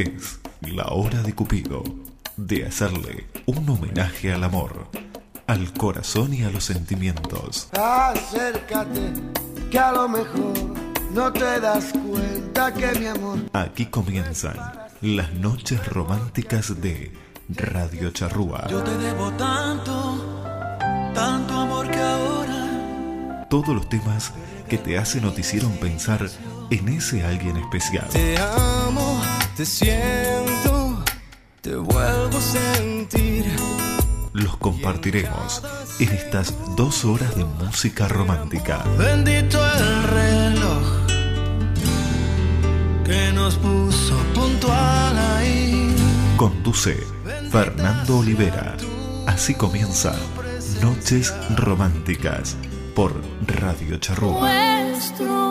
Es la hora de Cupido de hacerle un homenaje al amor, al corazón y a los sentimientos. Acércate, que a lo mejor no te das cuenta que mi amor. Aquí comienzan las noches románticas de Radio Charrúa. Yo te debo tanto, tanto amor que ahora. Todos los temas que te hacen o te hicieron pensar en ese alguien especial. Te amo, te siento, te vuelvo a sentir. Los compartiremos en estas dos horas de música romántica. Bendito el reloj que nos puso puntual ahí. Conduce Fernando Olivera. Así comienza Noches Románticas por Radio Charrúa. Nuestro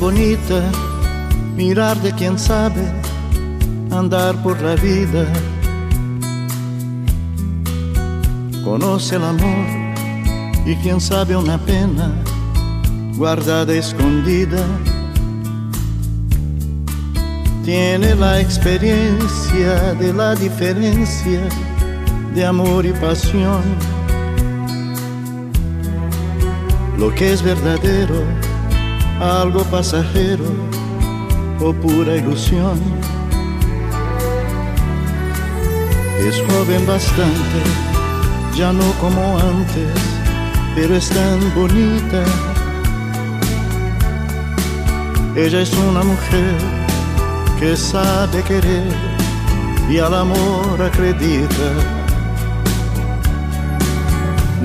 bonita, mirar de quien sabe, andar por la vida. Conoce el amor y quien sabe una pena guardada escondida. Tiene la experiencia de la diferencia de amor y pasión. Lo que es verdadero, algo pasajero o pura ilusión. Es joven bastante, ya no como antes, pero es tan bonita. Ella es una mujer que sabe querer y al amor acredita.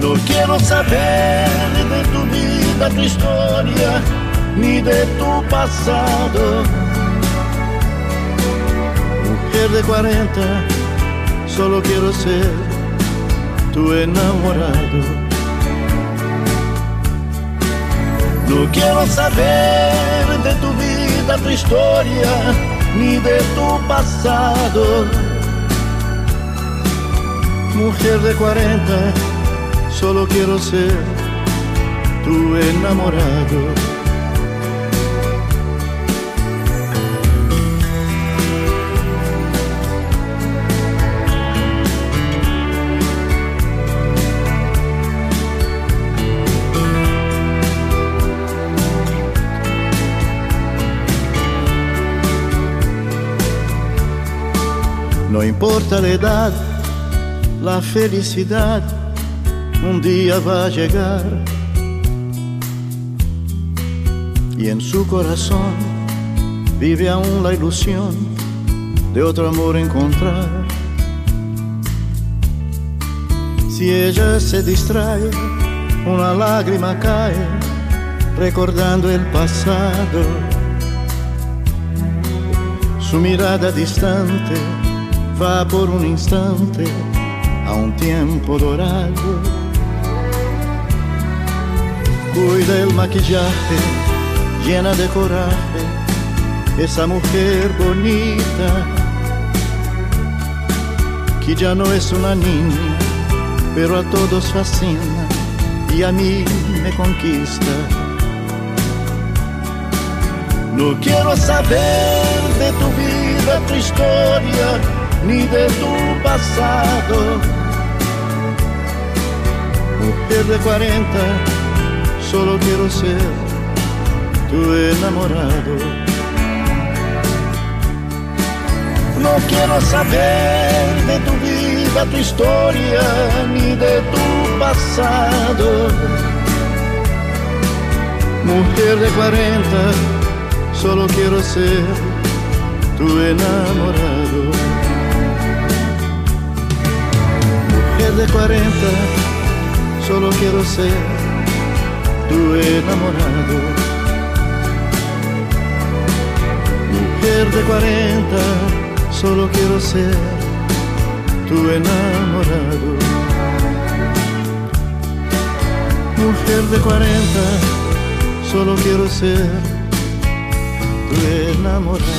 No quiero saber de tu vida, tu historia, ni de tu pasado. Mujer de 40, solo quiero ser tu enamorado. No quiero saber de tu vida, tu historia, ni de tu pasado. Mujer de 40, solo quiero ser tu enamorado. No importa la edad, la felicidad un día va a llegar y en su corazón vive aún la ilusión de otro amor encontrar. Si ella se distrae, una lágrima cae recordando el pasado. Su mirada distante va por un instante a un tiempo dorado. Cuida el maquillaje, llena de coraje, esa mujer bonita, que ya no es una niña, pero a todos fascina y a mí me conquista. No quiero saber de tu vida, tu historia, ni de tu pasado. Mujer de 40, solo quiero ser tu enamorado. No quiero saber de tu vida, tu historia, ni de tu pasado. Mujer de 40, solo quiero ser tu enamorado. De 40, solo quiero ser tu enamorado. Mujer de 40, solo quiero ser tu enamorado. Mujer de 40, solo quiero ser tu enamorado.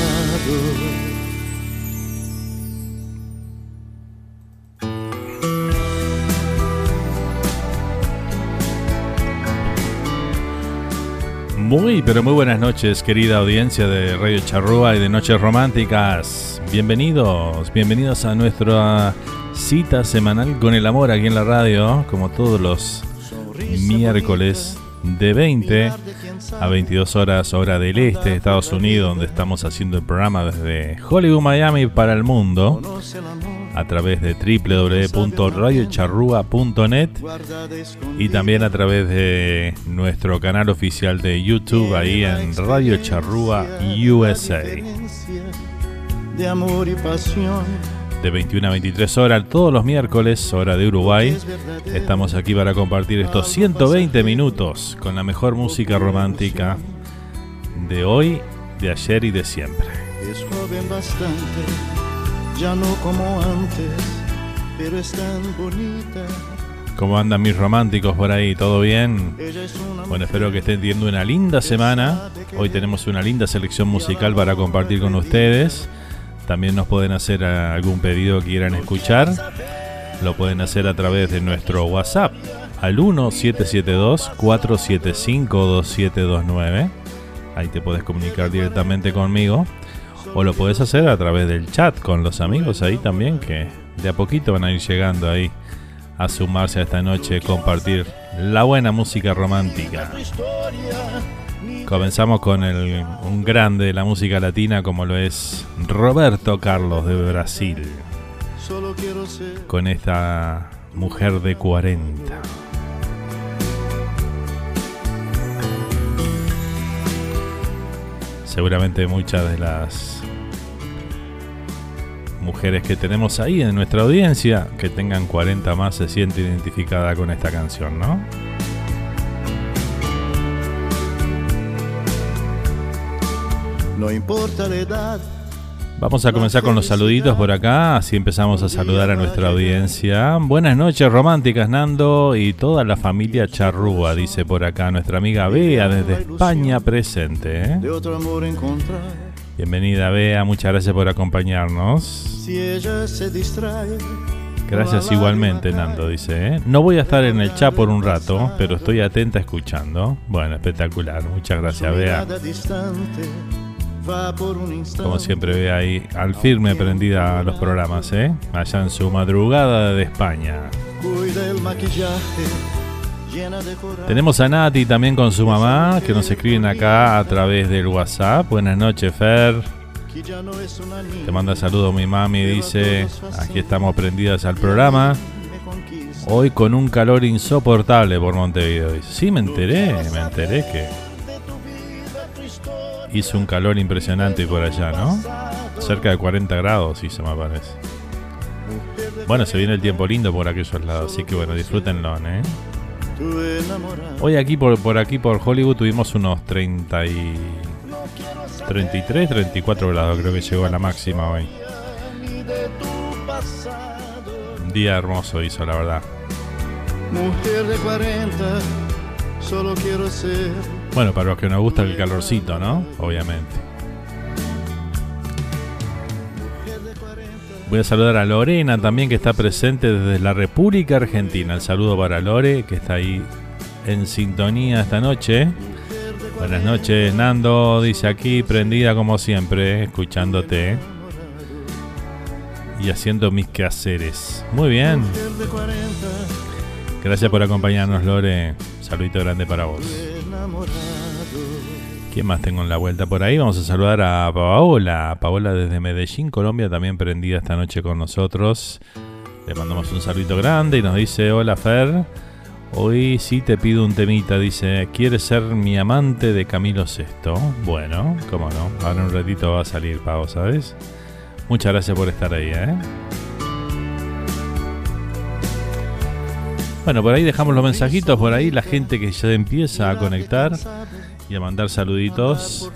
Muy, pero muy buenas noches, querida audiencia de Radio Charrúa y de Noches Románticas. Bienvenidos, bienvenidos a nuestra cita semanal con el amor aquí en la radio, como todos los miércoles de 20 a 22 horas hora del este de Estados Unidos, donde estamos haciendo el programa desde Hollywood, Miami para el mundo a través de www.radiocharrua.net y también a través de nuestro canal oficial de YouTube ahí en Radio Charrúa USA. De amor y pasión. De 21 a 23 horas todos los miércoles, hora de Uruguay. Estamos aquí para compartir estos 120 minutos con la mejor música romántica de hoy, de ayer y de siempre. Es joven bastante ya no como antes, pero es tan bonita. ¿Cómo andan mis románticos por ahí? ¿Todo bien? Bueno, espero que estén teniendo una linda semana. Hoy tenemos una linda selección musical para compartir con ustedes. También nos pueden hacer algún pedido que quieran escuchar. Lo pueden hacer a través de nuestro WhatsApp al 1772-475-2729. Ahí te puedes comunicar directamente conmigo. O lo puedes hacer a través del chat con los amigos ahí también, que de a poquito van a ir llegando ahí a sumarse a esta noche, compartir la buena música romántica. Comenzamos con un grande de la música latina como lo es Roberto Carlos de Brasil. Con esta mujer de 40. Seguramente muchas de las mujeres que tenemos ahí en nuestra audiencia que tengan 40 más se siente identificada con esta canción, ¿no? No importa la edad. Vamos a comenzar con los saluditos por acá, así empezamos a saludar a nuestra audiencia. Buenas noches románticas Nando y toda la familia Charrúa, dice por acá nuestra amiga Bea desde España presente. ¿eh? De otro amor encontrar. Bienvenida Bea, muchas gracias por acompañarnos. Si ella se distrae. Gracias igualmente, Nando, dice. ¿eh? No voy a estar en el chat por un rato, pero estoy atenta escuchando. Bueno, espectacular. Muchas gracias, Bea. Como siempre, ve ahí al firme prendida a los programas, ¿eh? Allá en su madrugada de España. Tenemos a Nati también con su mamá, que nos escriben acá a través del WhatsApp. Buenas noches, Fer. Te manda saludo mi mami, dice, aquí estamos prendidas al programa. Hoy con un calor insoportable por Montevideo. Dice, sí, me enteré, me enteré que hizo un calor impresionante por allá, ¿no? Cerca de 40 grados hizo, me parece. Bueno, se viene el tiempo lindo por aquellos lados, así que bueno, disfrútenlo, ¿eh? Hoy aquí por, por aquí por Hollywood tuvimos unos 30 y 33, 34 grados creo que llegó a la máxima hoy. Un día hermoso hizo, la verdad. Mujer de 40, solo quiero ser. Bueno, para los que nos gusta el calorcito, ¿no? Obviamente. Voy a saludar a Lorena también que está presente desde la República Argentina. El saludo para Lore que está ahí en sintonía esta noche. Buenas noches, Nando, dice aquí, prendida como siempre, escuchándote y haciendo mis quehaceres. Muy bien. Gracias por acompañarnos, Lore. Saludito grande para vos. ¿Quién más tengo en la vuelta por ahí? Vamos a saludar a Paola. Paola desde Medellín, Colombia, también prendida esta noche con nosotros. Le mandamos un saludito grande y nos dice, hola Fer. Hoy sí te pido un temita, dice, ¿quieres ser mi amante de Camilo VI? Bueno, cómo no, ahora un ratito va a salir Pau, ¿sabes? Muchas gracias por estar ahí, ¿eh? Bueno, por ahí dejamos los mensajitos, por ahí la gente que ya empieza a conectar y a mandar saluditos,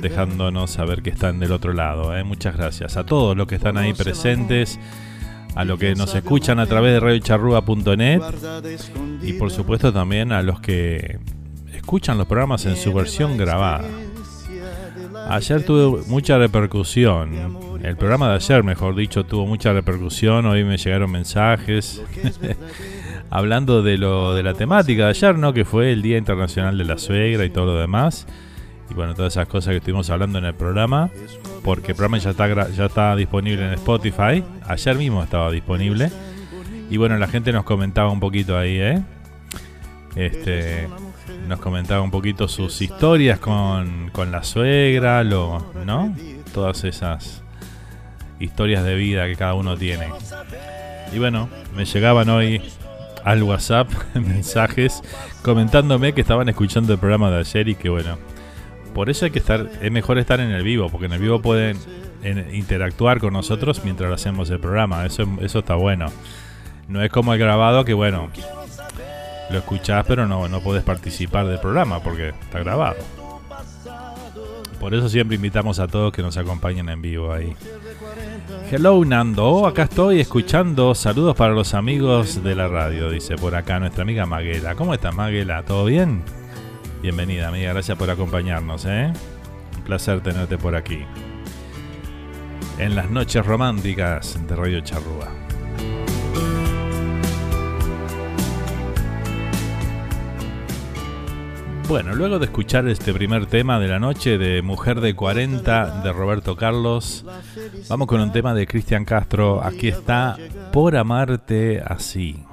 dejándonos saber que están del otro lado. ¿eh? Muchas gracias a todos los que están ahí presentes, a los que nos escuchan a través de radiocharrúa.net y por supuesto también a los que escuchan los programas en su versión grabada. Ayer tuvo mucha repercusión. El programa de ayer, mejor dicho, tuvo mucha repercusión. Hoy me llegaron mensajes hablando de lo de la temática de ayer, ¿no? Que fue el Día Internacional de la Suegra y todo lo demás. Y bueno, todas esas cosas que estuvimos hablando en el programa porque el programa ya está, ya está disponible en Spotify. Ayer mismo estaba disponible. Y bueno, la gente nos comentaba un poquito ahí, ¿eh? Este, nos comentaba un poquito sus historias con, con la suegra, lo, ¿no? Todas esas historias de vida que cada uno tiene. Y bueno, me llegaban hoy al WhatsApp mensajes comentándome que estaban escuchando el programa de ayer y que bueno, por eso hay que estar, es mejor estar en el vivo, porque en el vivo pueden interactuar con nosotros mientras hacemos el programa. Eso, eso está bueno. No es como el grabado que, bueno, lo escuchás, pero no, no podés participar del programa porque está grabado. Por eso siempre invitamos a todos que nos acompañen en vivo ahí. Hello Nando, acá estoy escuchando saludos para los amigos de la radio, dice por acá nuestra amiga Maguela. ¿Cómo estás Maguela? ¿Todo bien? Bienvenida, amiga. Gracias por acompañarnos, ¿eh? Un placer tenerte por aquí. En las noches románticas de Radio Charrúa. Bueno, luego de escuchar este primer tema de la noche de Mujer de 40 de Roberto Carlos, vamos con un tema de Cristian Castro. Aquí está Por amarte así.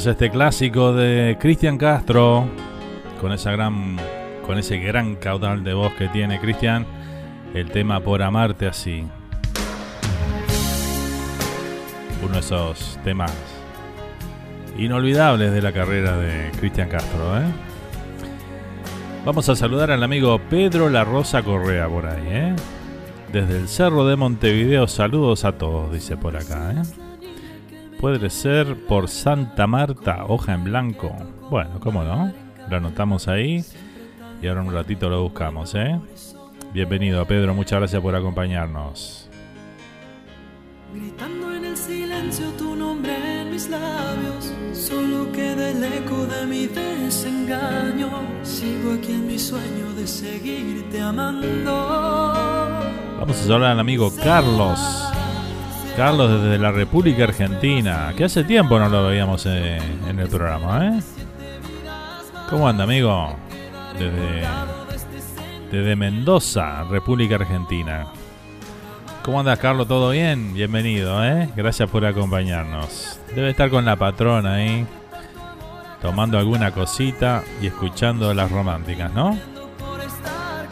Este clásico de Cristian Castro con esa gran con ese gran caudal de voz que tiene Cristian, el tema Por amarte así. Uno de esos temas inolvidables de la carrera de Cristian Castro, ¿eh? Vamos a saludar al amigo Pedro La Rosa Correa por ahí, ¿eh? Desde el Cerro de Montevideo, saludos a todos, dice por acá, ¿eh? Puede ser por Santa Marta, hoja en blanco. Bueno, ¿cómo no? Lo anotamos ahí y ahora un ratito lo buscamos, ¿eh? Bienvenido, Pedro, muchas gracias por acompañarnos. Gritando en el silencio tu nombre en mis labios, solo queda el eco de mi desengaño. Sigo aquí en mi sueño de seguirte amando. Vamos a saludar al amigo Carlos. Carlos desde la República Argentina, que hace tiempo no lo veíamos en, el programa, ¿eh? ¿Cómo anda, amigo? Desde, desde Mendoza, República Argentina. ¿Cómo andas, Carlos? ¿Todo bien? Bienvenido, ¿eh? Gracias por acompañarnos. Debe estar con la patrona ahí, tomando alguna cosita y escuchando las románticas, ¿no?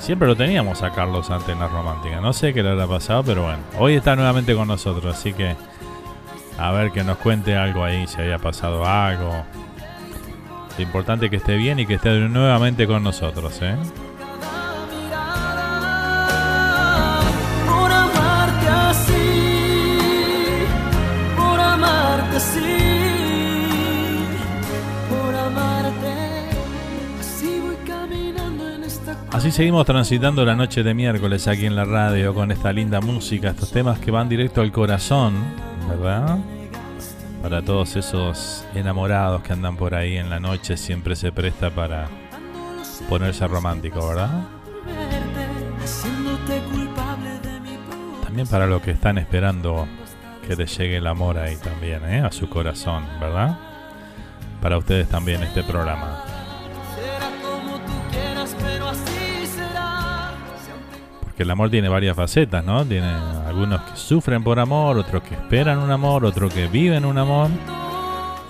Siempre lo teníamos a Carlos antes en las románticas. No sé qué le habrá pasado, pero bueno. Hoy está nuevamente con nosotros, así que a ver que nos cuente algo ahí, si había pasado algo. Lo importante es que esté bien y que esté nuevamente con nosotros, ¿eh? Así seguimos transitando la noche de miércoles aquí en la radio con esta linda música, estos temas que van directo al corazón, ¿verdad? Para todos esos enamorados que andan por ahí en la noche siempre se presta para ponerse romántico, ¿verdad? También para los que están esperando que les llegue el amor ahí también, ¿eh? A su corazón, ¿verdad? Para ustedes también este programa. Porque el amor tiene varias facetas, ¿no? Tiene algunos que sufren por amor, otros que esperan un amor, otros que viven un amor.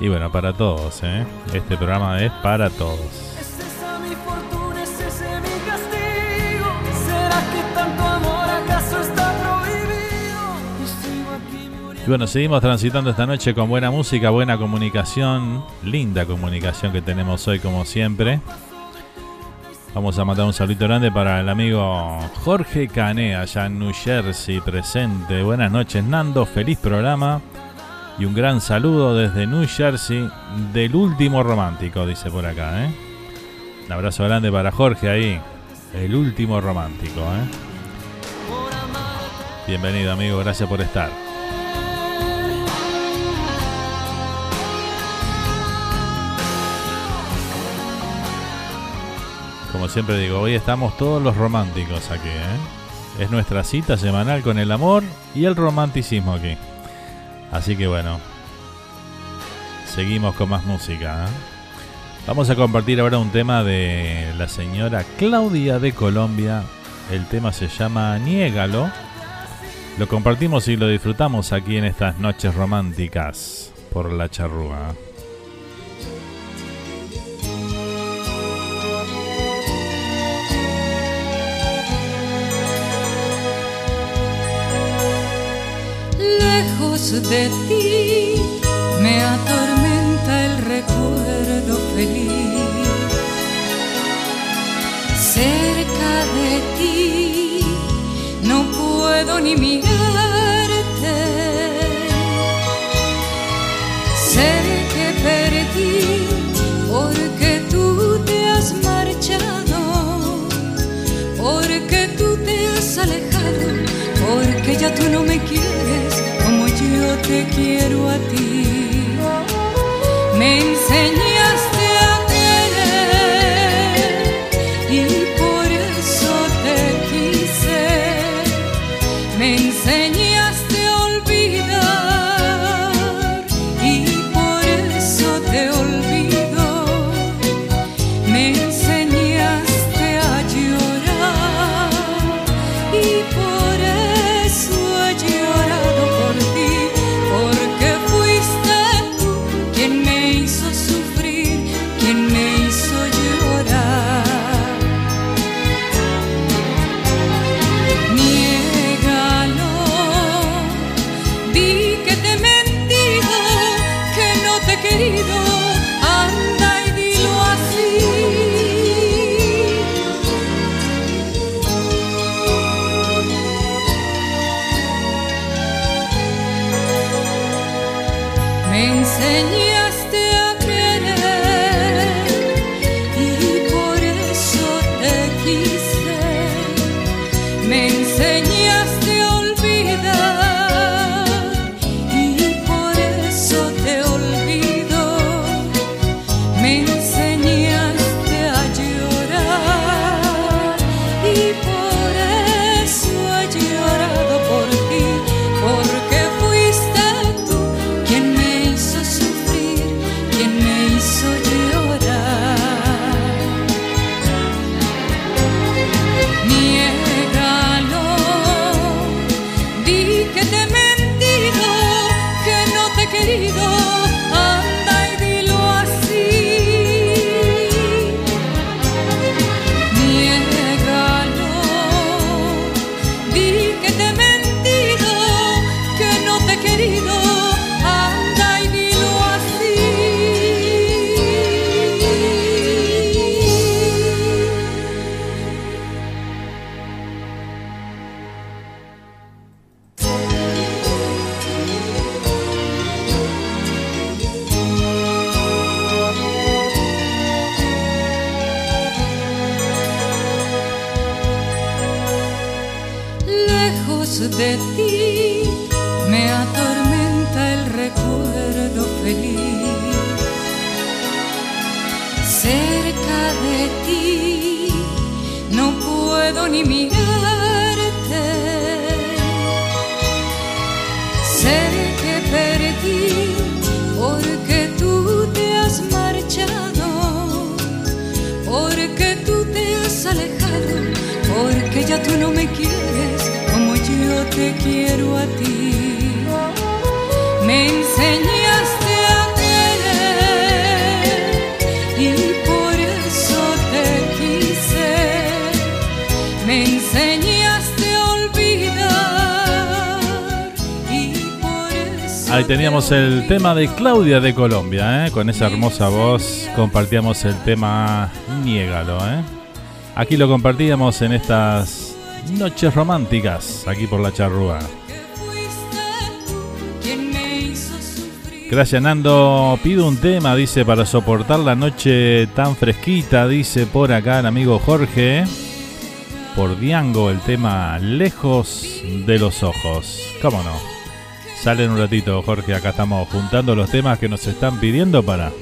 Y bueno, para todos, ¿eh? Este programa es para todos. Y bueno, seguimos transitando esta noche con buena música, buena comunicación, linda comunicación que tenemos hoy como siempre. Vamos a mandar un saludito grande para el amigo Jorge Cané, allá en New Jersey, presente. Buenas noches, Nando, feliz programa. Y un gran saludo desde New Jersey del último romántico, dice por acá. ¿eh? Un abrazo grande para Jorge ahí, el último romántico. ¿eh? Bienvenido amigo, gracias por estar. Como siempre digo, hoy estamos todos los románticos aquí. ¿eh? Es nuestra cita semanal con el amor y el romanticismo aquí. Así que bueno, seguimos con más música. ¿eh? Vamos a compartir ahora un tema de la señora Claudia de Colombia. El tema se llama Niégalo. Lo compartimos y lo disfrutamos aquí en estas noches románticas por la charrúa. De ti me atormenta el recuerdo feliz. Cerca de ti no puedo ni mirarte. Sé que perdí porque tú te has marchado, porque tú te has alejado, porque ya tú no me quieres yo te quiero a ti. Me enseñaste tema de Claudia de Colombia, ¿eh? con esa hermosa voz compartíamos el tema Niégalo. ¿eh? Aquí lo compartíamos en estas Noches Románticas, aquí por la charrúa. Gracias Nando, pido un tema, dice, para soportar la noche tan fresquita, dice por acá el amigo Jorge. Por Diango, el tema Lejos de los Ojos. ¿Cómo no? Salen un ratito, Jorge, acá estamos juntando los temas que nos están pidiendo para,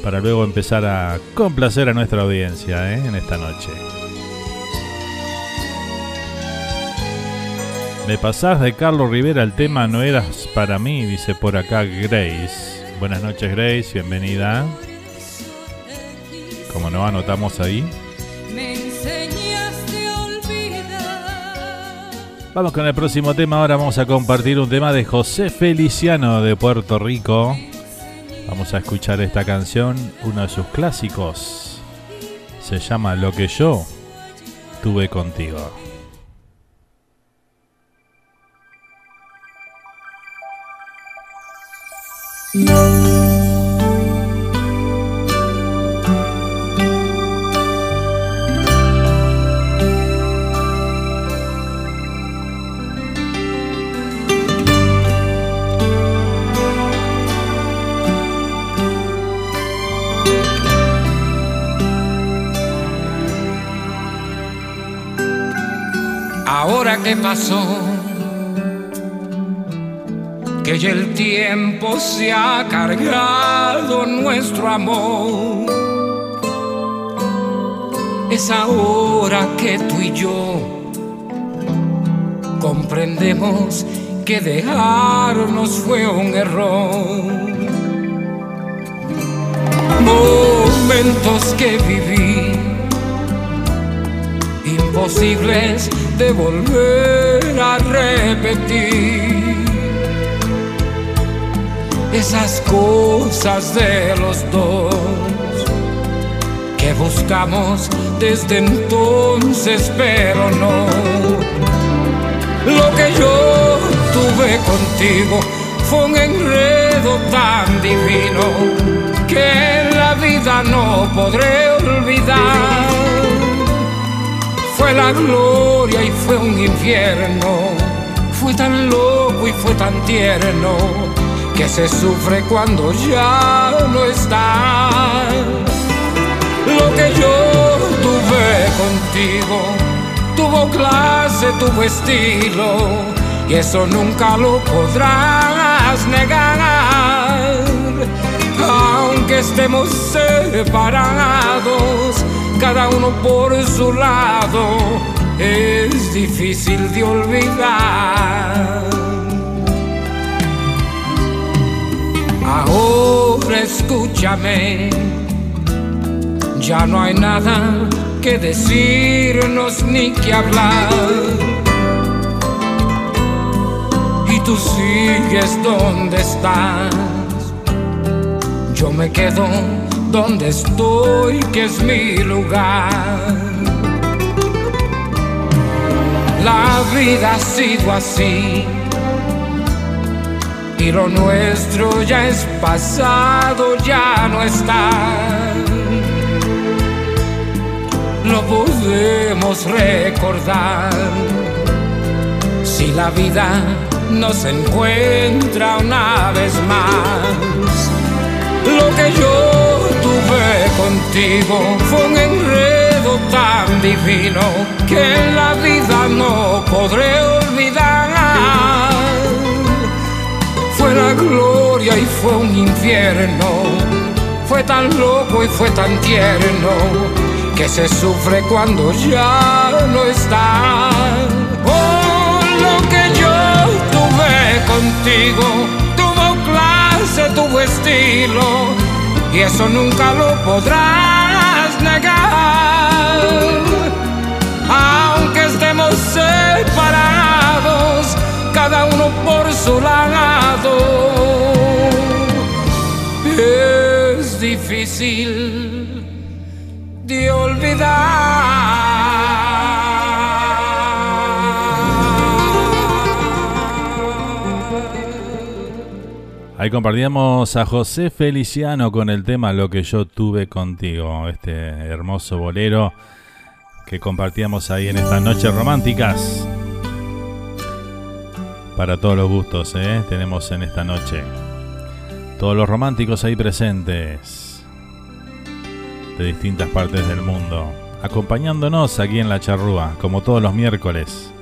para luego empezar a complacer a nuestra audiencia ¿eh? en esta noche. Me pasás de Carlos Rivera el tema No eras para mí, dice por acá Grace. Buenas noches Grace, bienvenida. Como no anotamos ahí. Vamos con el próximo tema. Ahora vamos a compartir un tema de José Feliciano de Puerto Rico. Vamos a escuchar esta canción, uno de sus clásicos. Se llama Lo que yo tuve contigo. Ahora que pasó que ya el tiempo se ha cargado nuestro amor. Es ahora que tú y yo comprendemos que dejarnos fue un error. Momentos que viví, imposibles de volver a repetir esas cosas de los dos que buscamos desde entonces, pero no. Lo que yo tuve contigo fue un enredo tan divino que en la vida no podré olvidar. Fue la gloria y fue un infierno, fue tan loco y fue tan tierno que se sufre cuando ya no está. Lo que yo tuve contigo tuvo clase, tuvo estilo, y eso nunca lo podrás negar. Aunque estemos separados, cada uno por su lado, es difícil de olvidar. Ahora escúchame, ya no hay nada que decirnos ni que hablar. Y tú sigues donde estás, yo me quedo donde estoy, que es mi lugar. La vida ha sido así y lo nuestro ya es pasado, ya no está. Lo podemos recordar si la vida nos encuentra una vez más. Lo que yo tuve contigo fue un enredo tan divino que en la vida no podré olvidar. Fue la gloria y fue un infierno, fue tan loco y fue tan tierno que se sufre cuando ya no está. Oh, lo que yo tuve contigo tuvo clase, tuvo estilo y eso nunca lo podrás negar. Aunque estemos separados, cada uno por su lado, es difícil de olvidar. Ahí compartíamos a José Feliciano con el tema Lo que yo tuve contigo, este hermoso bolero que compartíamos ahí en estas noches románticas. Para todos los gustos, ¿eh? tenemos en esta noche. Todos los románticos ahí presentes de distintas partes del mundo, acompañándonos aquí en la charrúa, como todos los miércoles,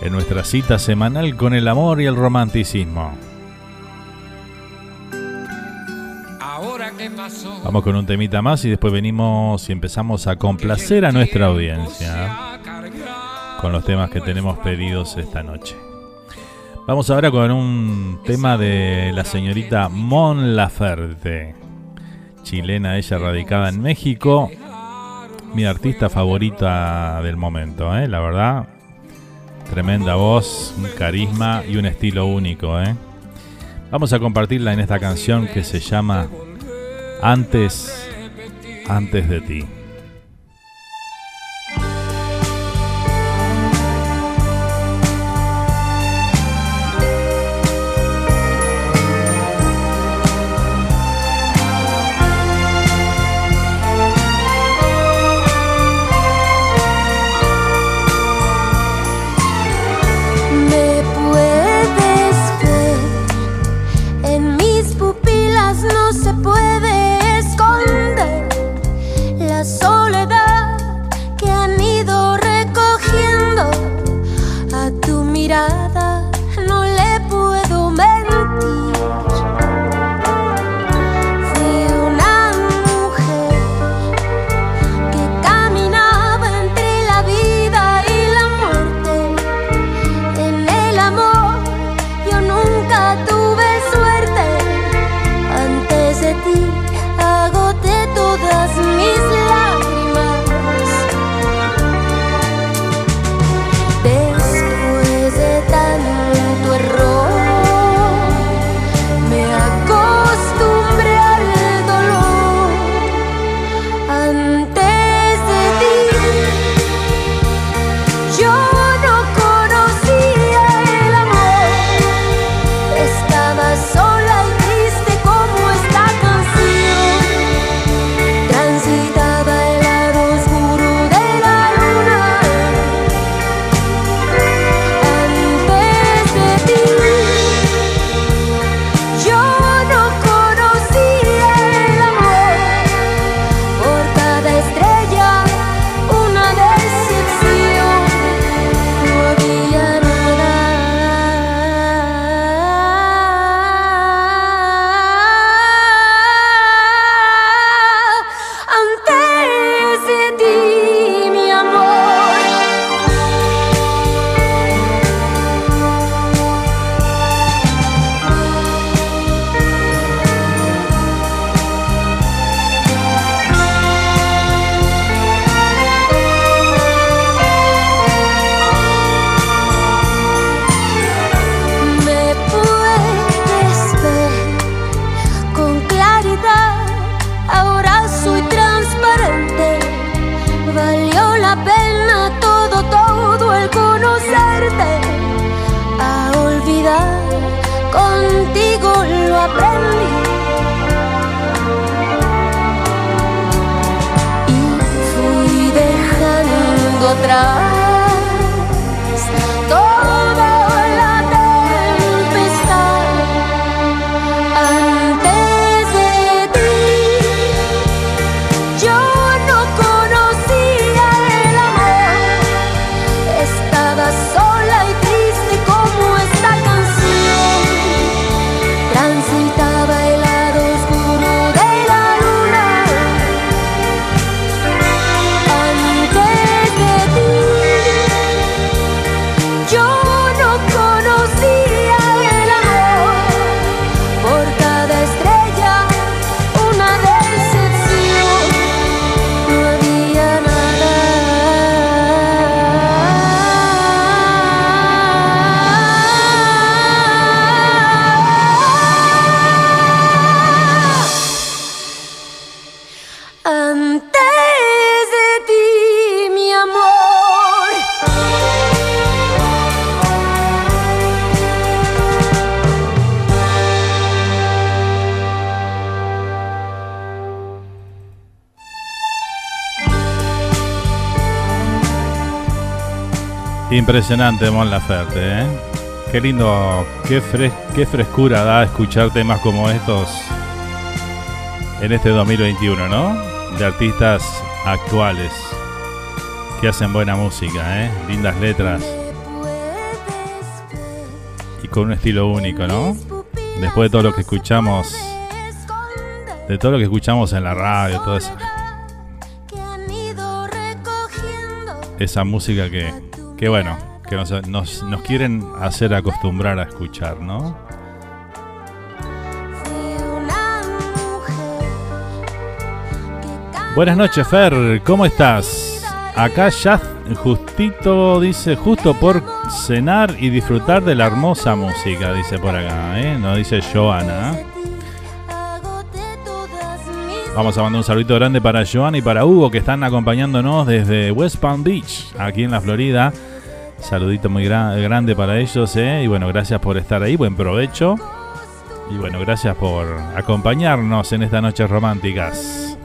en nuestra cita semanal con el amor y el romanticismo. Vamos con un temita más y después venimos y empezamos a complacer a nuestra audiencia con los temas que tenemos pedidos esta noche. Vamos ahora con un tema de la señorita Mon Laferte, chilena, ella radicada en México, mi artista favorita del momento, ¿eh? la verdad. Tremenda voz, un carisma y un estilo único. ¿eh? Vamos a compartirla en esta canción que se llama antes, antes de ti. Impresionante Mon Laferte, ¿eh? Qué lindo, qué, qué frescura da escuchar temas como estos en este 2021, ¿no? De artistas actuales que hacen buena música, ¿eh? Lindas letras y con un estilo único, ¿no? Después de todo lo que escuchamos, de todo lo que escuchamos en la radio, toda esa, esa música que, que bueno, que nos, nos, quieren hacer acostumbrar a escuchar, ¿no? Buenas noches, Fer, ¿cómo estás? Acá ya justito dice, justo por cenar y disfrutar de la hermosa música, dice por acá, ¿eh? Nos dice Joana. Vamos a mandar un saludito grande para Joana y para Hugo que están acompañándonos desde West Palm Beach, aquí en la Florida. Saludito muy grande para ellos, ¿eh? Y bueno, gracias por estar ahí, buen provecho. Y bueno, gracias por acompañarnos en estas noches románticas.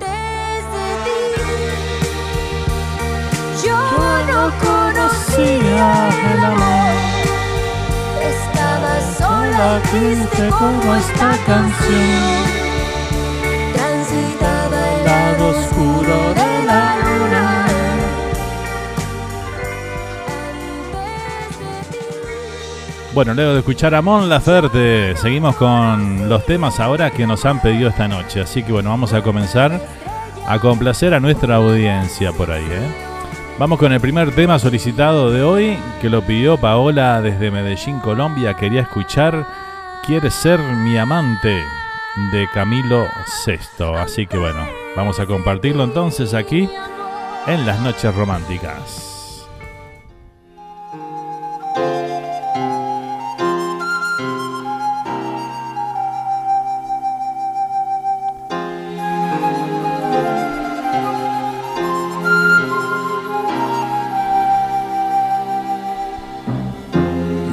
conocía el amor. Estaba sola, triste como esta canción. Transitaba el lado Bueno, luego de escuchar a Mon Laferte, seguimos con los temas ahora que nos han pedido esta noche. Así que bueno, vamos a comenzar a complacer a nuestra audiencia por ahí, ¿eh? Vamos con el primer tema solicitado de hoy, que lo pidió Paola desde Medellín, Colombia. Quería escuchar Quieres ser mi amante de Camilo VI. Así que bueno, vamos a compartirlo entonces aquí en las noches románticas.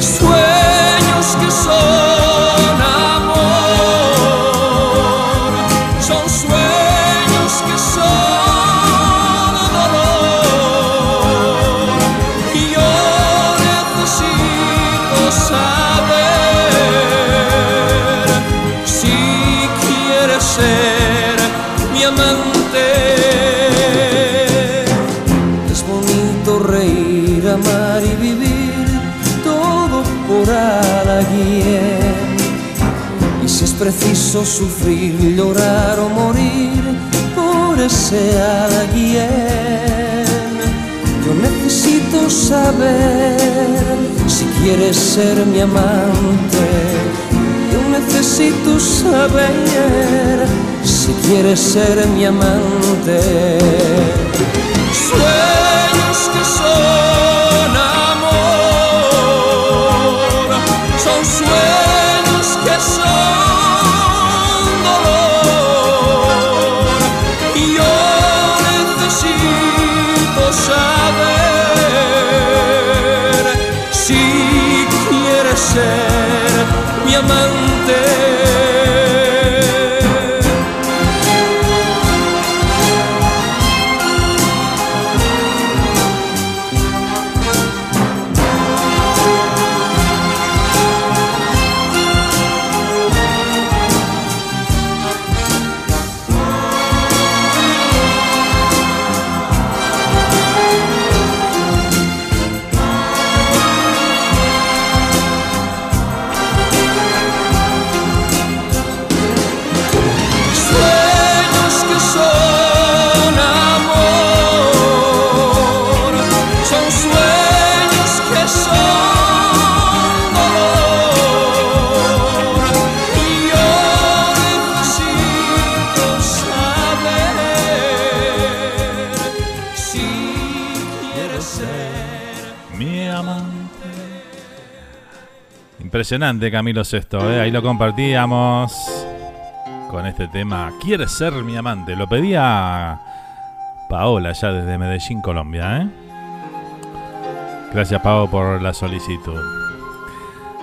Sueños preciso sufrir, llorar o morir por ese alguien, yo necesito saber si quieres ser mi amante. Yo necesito saber si quieres ser mi amante. Sueños que son sueños que son Impresionante Camilo Sesto, ¿eh? ahí lo compartíamos con este tema. ¿Quieres ser mi amante? Lo pedía Paola ya desde Medellín, Colombia. ¿eh? Gracias Pau por la solicitud.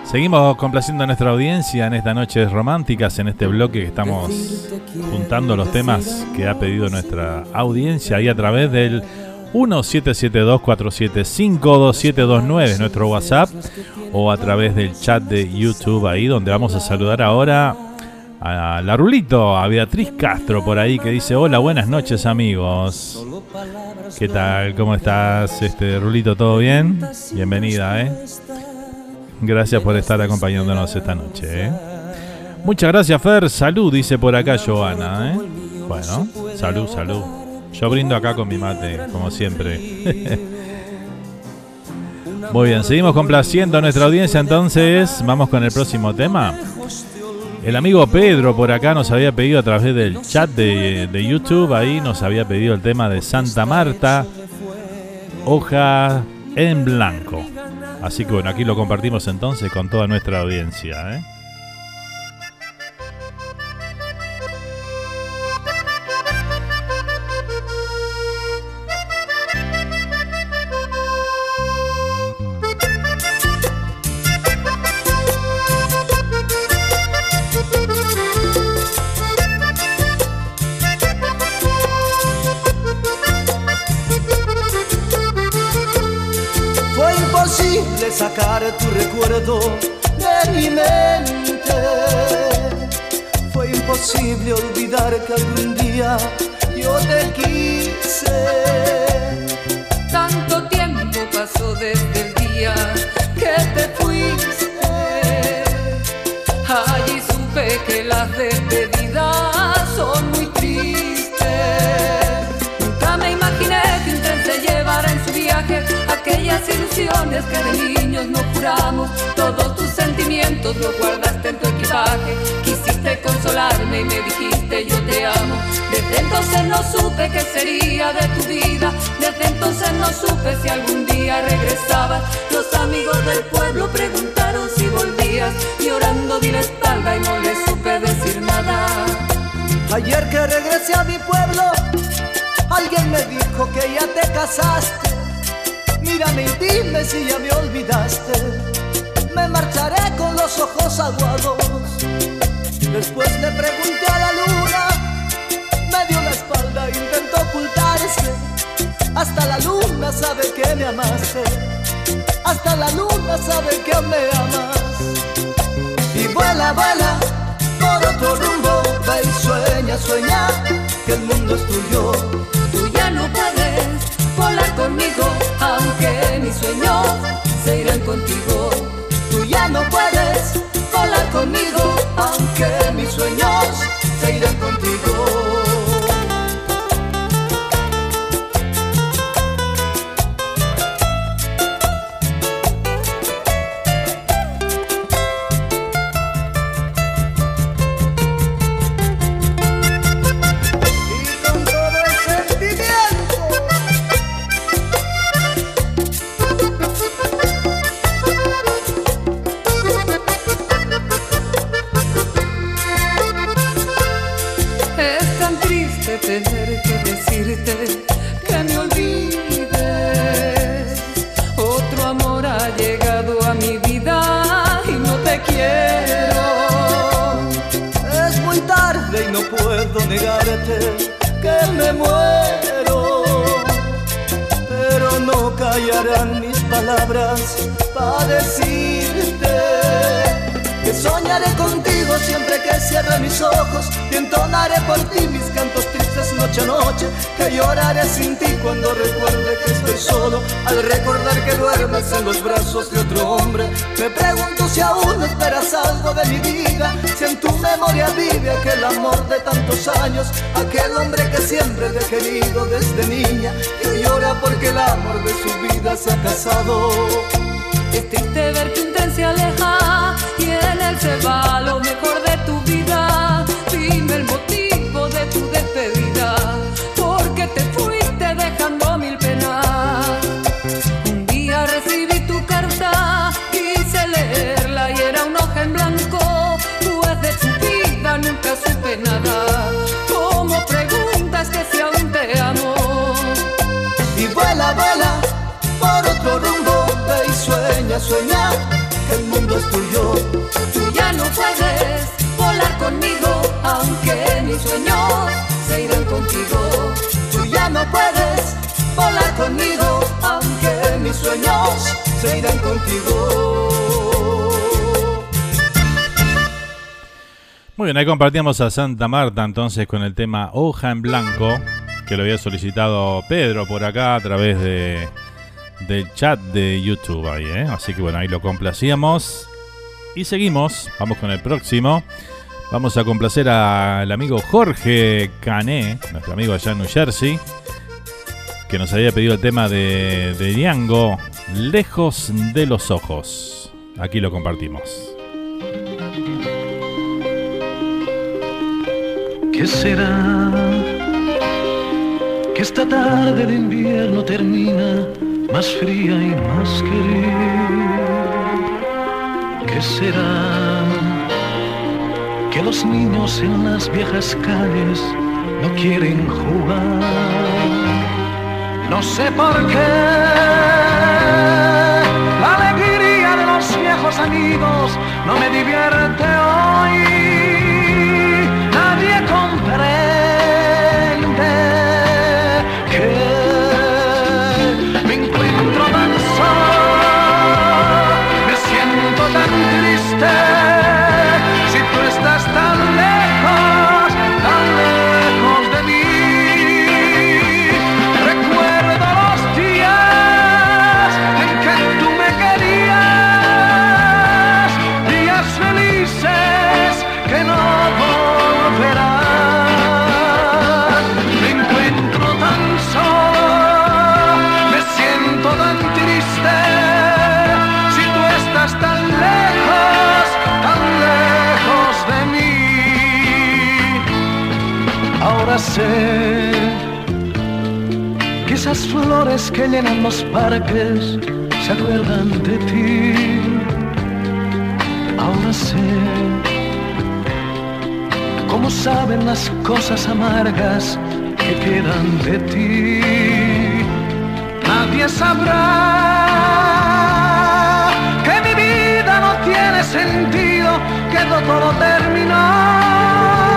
Seguimos complaciendo a nuestra audiencia en estas noches románticas, en este bloque que estamos juntando los temas que ha pedido nuestra audiencia ahí a través del 1772-475-2729, nuestro WhatsApp, o a través del chat de YouTube ahí, donde vamos a saludar ahora a la Rulito, a Beatriz Castro por ahí, que dice, hola, buenas noches amigos. ¿Qué tal? ¿Cómo estás, este Rulito? ¿Todo bien? Bienvenida, ¿eh? Gracias por estar acompañándonos esta noche, ¿eh? Muchas gracias, Fer. Salud, dice por acá Joana, ¿eh? Bueno, salud, salud. Yo brindo acá con mi mate, como siempre. Muy bien, seguimos complaciendo a nuestra audiencia entonces. Vamos con el próximo tema. El amigo Pedro por acá nos había pedido a través del chat de, de YouTube, ahí nos había pedido el tema de Santa Marta, hoja en blanco. Así que bueno, aquí lo compartimos entonces con toda nuestra audiencia. ¿eh? Mis palabras para decirte que soñaré contigo siempre que cierre mis ojos y entonaré por ti mis cantos tristes noche a noche. Que lloraré sin ti cuando recuerde que estoy solo al recordar que duermes en los brazos de otro hombre. Me pregunto si aún esperas algo de mi vida, si en tu memoria vive aquel amor de tantos años, aquel hombre que siempre te he querido desde niña hoy llora porque el amor de su vida se ha casado. Es triste ver que un tren en él se va lo mejor de tu vida. Tú ya no puedes volar conmigo, aunque mis sueños se irán contigo. Muy bien, ahí compartíamos a Santa Marta entonces con el tema Hoja en Blanco, que lo había solicitado Pedro por acá a través de del chat de YouTube ahí, ¿eh? Así que bueno, ahí lo complacíamos. Y seguimos, vamos con el próximo. Vamos a complacer al amigo Jorge Cané, nuestro amigo allá en New Jersey, que nos había pedido el tema de, de Diango, Lejos de los Ojos. Aquí lo compartimos. ¿Qué será? Que esta tarde de invierno termina más fría y más querida. ¿Qué será? Los niños en las viejas calles no quieren jugar. No sé por qué. La alegría de los viejos amigos no me divierte hoy sé que esas flores que llenan los parques se acuerdan de ti. Ahora sé cómo saben las cosas amargas que quedan de ti. Nadie sabrá que mi vida no tiene sentido, que todo terminó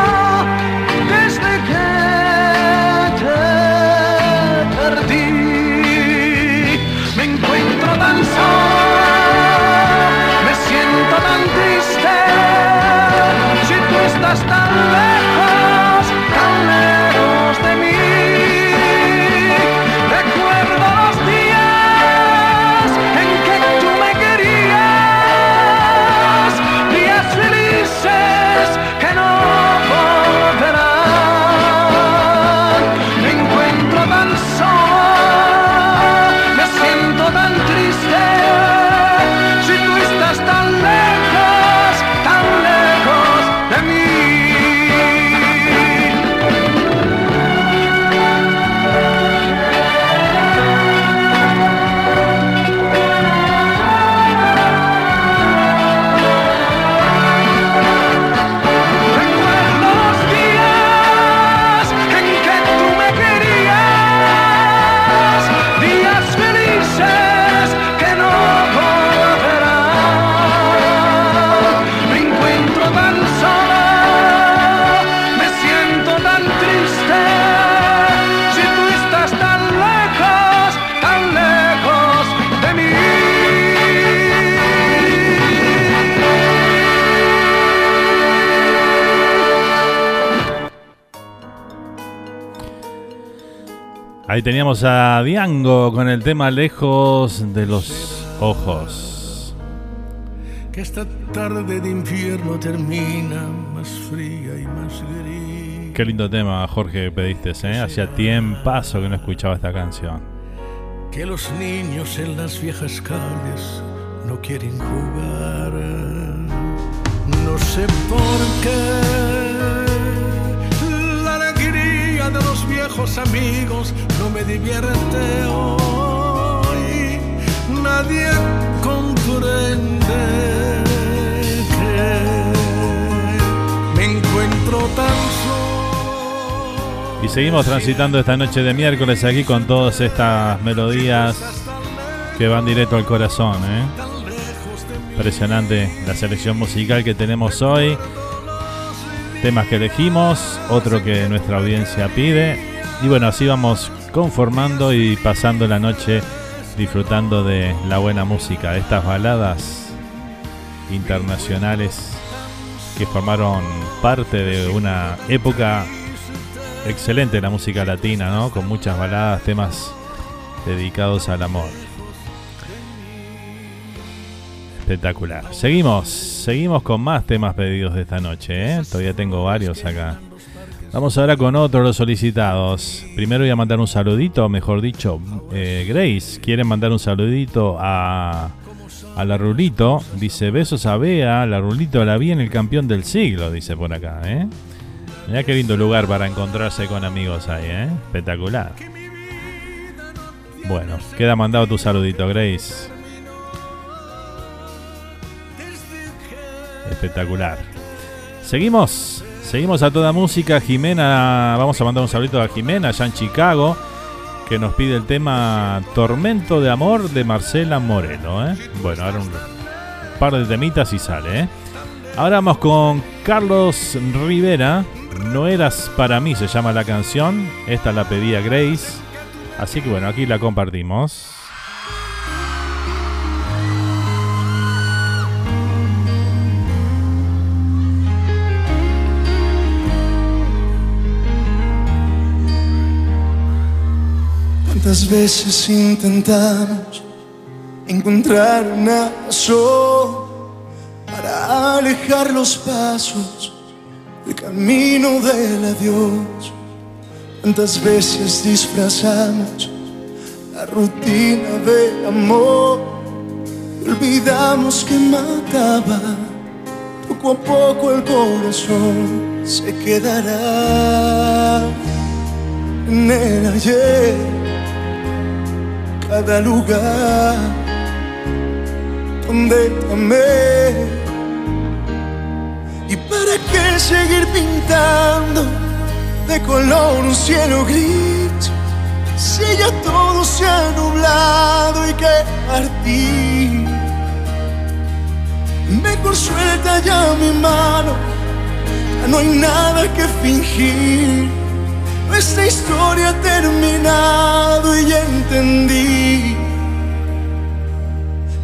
teníamos a Diango con el tema Lejos de los Ojos. Que esta tarde de infierno termina más fría y más gris. Qué lindo tema, Jorge, pediste, ¿eh? Hacía paso que no escuchaba esta canción. Que los niños en las viejas calles no quieren jugar. No sé por qué de los viejos amigos me divierte hoy. Nadie comprende que me encuentro tan solo. Y seguimos transitando esta noche de miércoles aquí con todas estas melodías que van directo al corazón. ¿eh? Impresionante la selección musical que tenemos hoy. temas que elegimos, otro que nuestra audiencia pide. Y bueno, así vamos conformando y pasando la noche disfrutando de la buena música, estas baladas internacionales que formaron parte de una época excelente de la música latina, ¿no? Con muchas baladas, temas dedicados al amor. Espectacular. Seguimos, seguimos con más temas pedidos de esta noche, ¿eh? Todavía tengo varios acá. Vamos ahora con otros los solicitados. Primero voy a mandar un saludito, mejor dicho, eh, Grace quiere mandar un saludito a, a la Rulito. Dice, besos a Bea, la Rulito la vi en el campeón del siglo, dice por acá, ¿eh? Mirá qué lindo lugar para encontrarse con amigos ahí, ¿eh? Espectacular. Bueno, queda mandado tu saludito, Grace. Espectacular. Seguimos, seguimos a toda música. Jimena, vamos a mandar un saludito a Jimena, allá en Chicago, que nos pide el tema Tormento de Amor de Marcela Moreno. ¿eh? Bueno, ahora un par de temitas y sale. ¿eh? Ahora vamos con Carlos Rivera. No eras para mí, se llama la canción. Esta la pedía Grace. Así que bueno, aquí la compartimos. ¿Cuántas veces intentamos encontrar una razón para alejar los pasos del camino del adiós? ¿Cuántas veces disfrazamos la rutina del amor y olvidamos que mataba? Poco a poco el corazón se quedará en el ayer cada lugar donde amé. ¿Y para qué seguir pintando de color un cielo gris? Si ya todo se ha nublado y que partir. Mejor suelta ya mi mano, ya no hay nada que fingir. Nuestra historia terminado y ya entendí.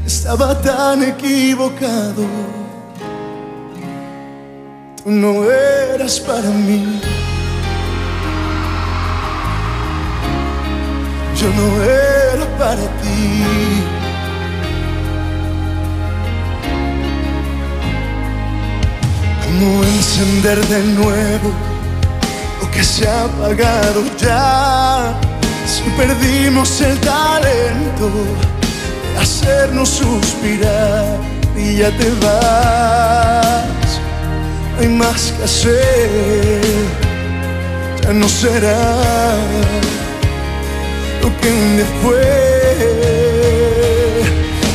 Estaba tan equivocado. Tú no eras para mí. Yo no era para ti. ¿Cómo encender de nuevo? Que se ha apagado ya. Si perdimos el talento de hacernos suspirar y ya te vas, hay más que hacer, ya no será lo que un día fue.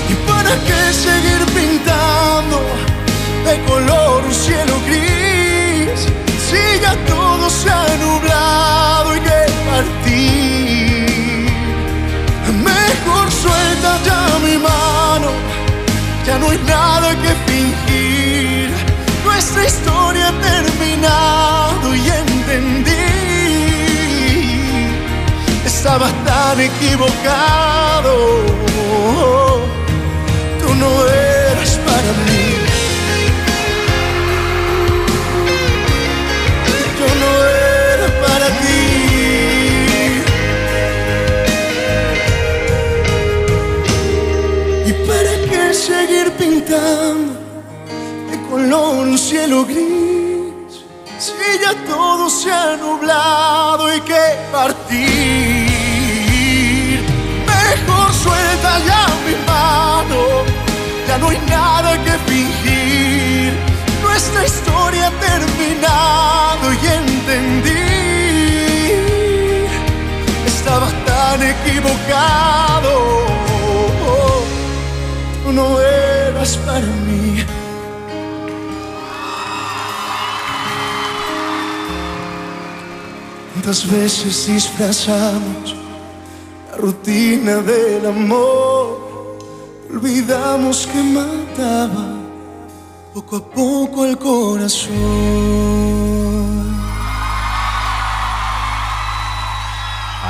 ¿Y para qué seguir pintando de color un cielo gris? Si ya todo se ha nublado y que partir. Mejor suelta ya mi mano, ya no hay nada que fingir. Nuestra historia terminado y entendí. Estaba tan equivocado. Tú no eras pintando de color cielo gris? Si ya todo se ha nublado y que partir. Mejor suelta ya mi mano, ya no hay nada que fingir. Nuestra historia ha terminado y entendí. Estaba tan equivocado. No para mí. ¿Cuántas veces disfrazamos la rutina del amor? Olvidamos que mataba poco a poco el corazón.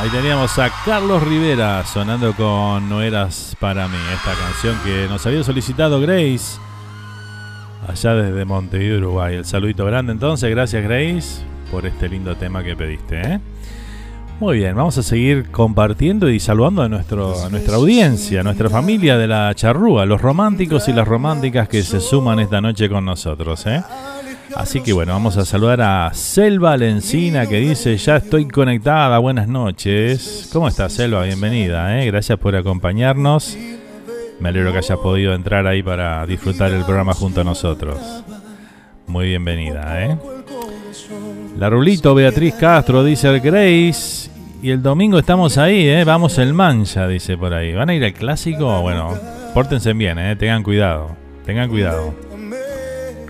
Ahí teníamos a Carlos Rivera sonando con No eras para mí, esta canción que nos había solicitado Grace allá desde Montevideo, Uruguay. El saludito grande entonces, gracias Grace por este lindo tema que pediste. ¿eh? Muy bien, vamos a seguir compartiendo y saludando a, nuestro, a nuestra audiencia, a nuestra familia de la charrúa, los románticos y las románticas que se suman esta noche con nosotros. ¿eh? Así que bueno, vamos a saludar a Selva Lencina que dice, ya estoy conectada, buenas noches. ¿Cómo estás Selva? Bienvenida, ¿eh? gracias por acompañarnos. Me alegro que hayas podido entrar ahí para disfrutar el programa junto a nosotros. Muy bienvenida, ¿eh? La Rulito Beatriz Castro dice el Grace. Y el domingo estamos ahí, ¿eh? Vamos el mancha, dice por ahí. ¿Van a ir al clásico? Bueno, pórtense bien, ¿eh? Tengan cuidado. Tengan cuidado.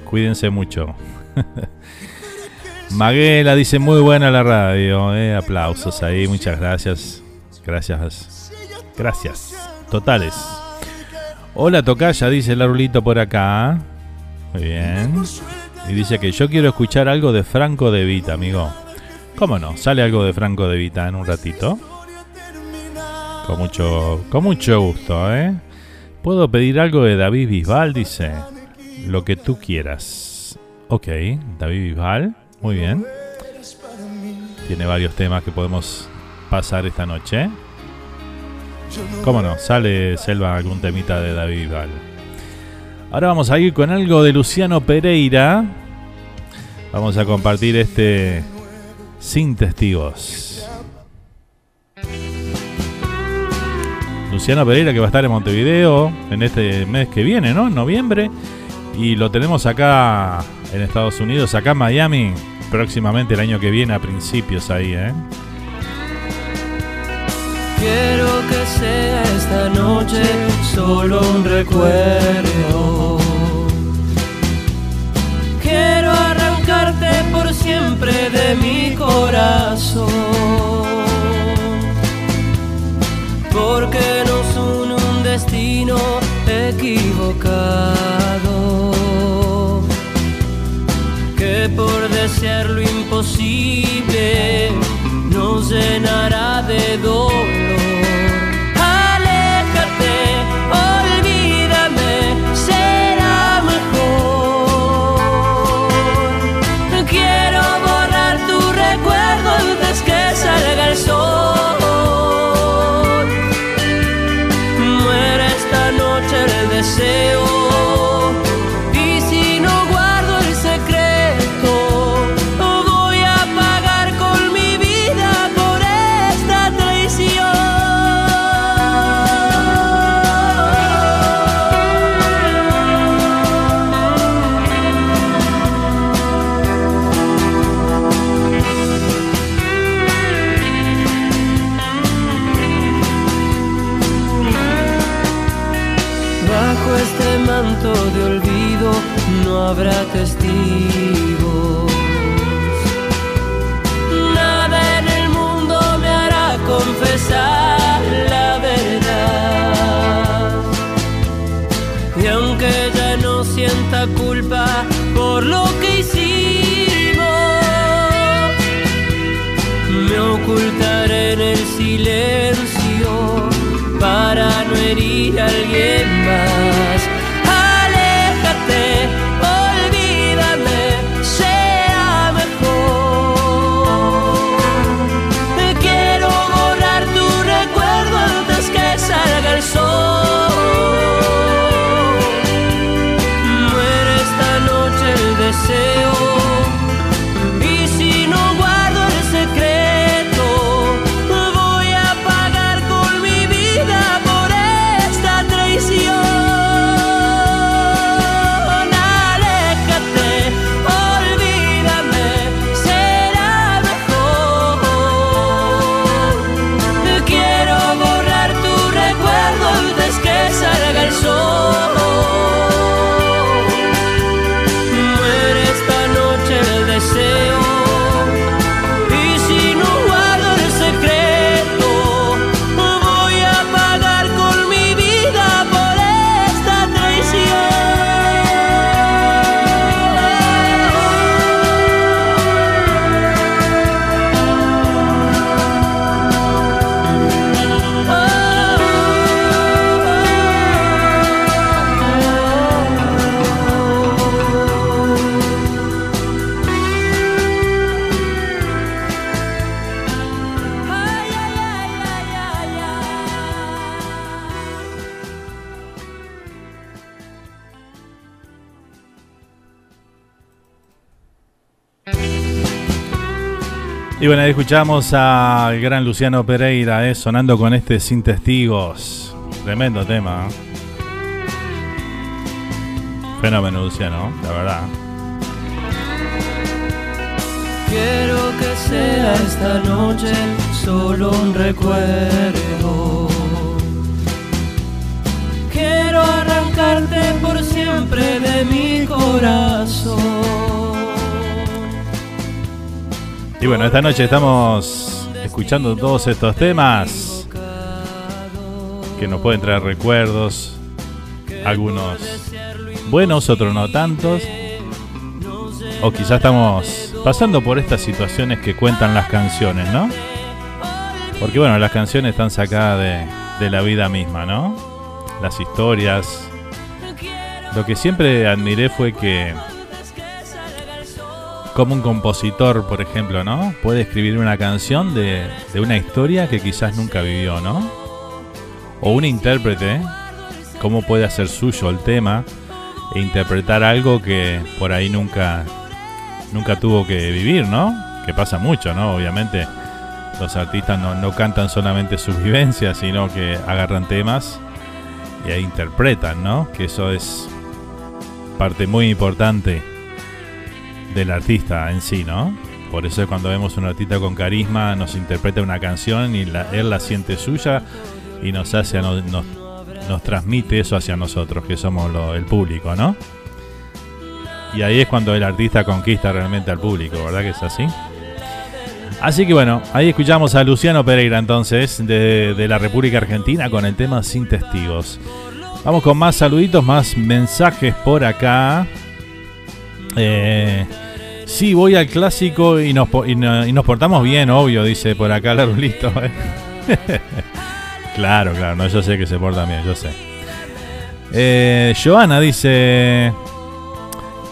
Cuídense mucho. Maguela dice muy buena la radio. ¿eh? Aplausos ahí, muchas gracias. Gracias. Gracias. Totales. Hola Tocaya, dice el Rulito por acá. Muy bien. Y dice que yo quiero escuchar algo de Franco de Vita, amigo. ¿Cómo no? Sale algo de Franco de Vita en un ratito. Con mucho, con mucho gusto, ¿eh? ¿Puedo pedir algo de David Bisbal? Dice. Lo que tú quieras. Ok, David Bisbal. Muy bien. Tiene varios temas que podemos pasar esta noche. ¿Cómo no? Sale Selva algún temita de David Bisbal. Ahora vamos a ir con algo de Luciano Pereira. Vamos a compartir este Sin Testigos. Luciano Pereira que va a estar en Montevideo en este mes que viene, ¿no? En noviembre. Y lo tenemos acá en Estados Unidos, acá en Miami, próximamente el año que viene, a principios ahí, ¿eh? Quiero que sea esta noche solo un recuerdo. Quiero arrancarte por siempre de mi corazón. Porque nos une un destino equivocado. Que por desear lo imposible nos llenará de dolor. Y bueno, ahí escuchamos al gran Luciano Pereira, eh, sonando con este Sin Testigos. Tremendo tema. Fenómeno, Luciano, la verdad. Quiero que sea esta noche solo un recuerdo. Quiero arrancarte por siempre de mi corazón. Y bueno, esta noche estamos escuchando todos estos temas que nos pueden traer recuerdos, algunos buenos, otros no tantos, o quizás estamos pasando por estas situaciones que cuentan las canciones, ¿no? Porque bueno, las canciones están sacadas de, de la vida misma, ¿no? Las historias. Lo que siempre admiré fue que como un compositor, por ejemplo, ¿no? Puede escribir una canción de, una historia que quizás nunca vivió, ¿no? O un intérprete, cómo puede hacer suyo el tema e interpretar algo que por ahí nunca, nunca tuvo que vivir, ¿no? Que pasa mucho, ¿no? Obviamente los artistas no, no cantan solamente sus vivencias, sino que agarran temas y ahí interpretan, ¿no? Que eso es parte muy importante del artista en sí, ¿no? Por eso cuando vemos un artista con carisma nos interpreta una canción y él la siente suya y nos hace nos, nos, transmite eso hacia nosotros, que somos el público, ¿no? Y ahí es cuando el artista conquista realmente al público, ¿verdad que es así? Así que bueno, ahí escuchamos a Luciano Pereira entonces de, de la República Argentina con el tema Sin Testigos. Vamos con más saluditos, más mensajes por acá. Eh, Sí, voy al clásico y nos, y, nos portamos bien, obvio, dice por acá la Rulito. claro, claro, no, yo sé que se porta bien, yo sé. Eh, Joana dice: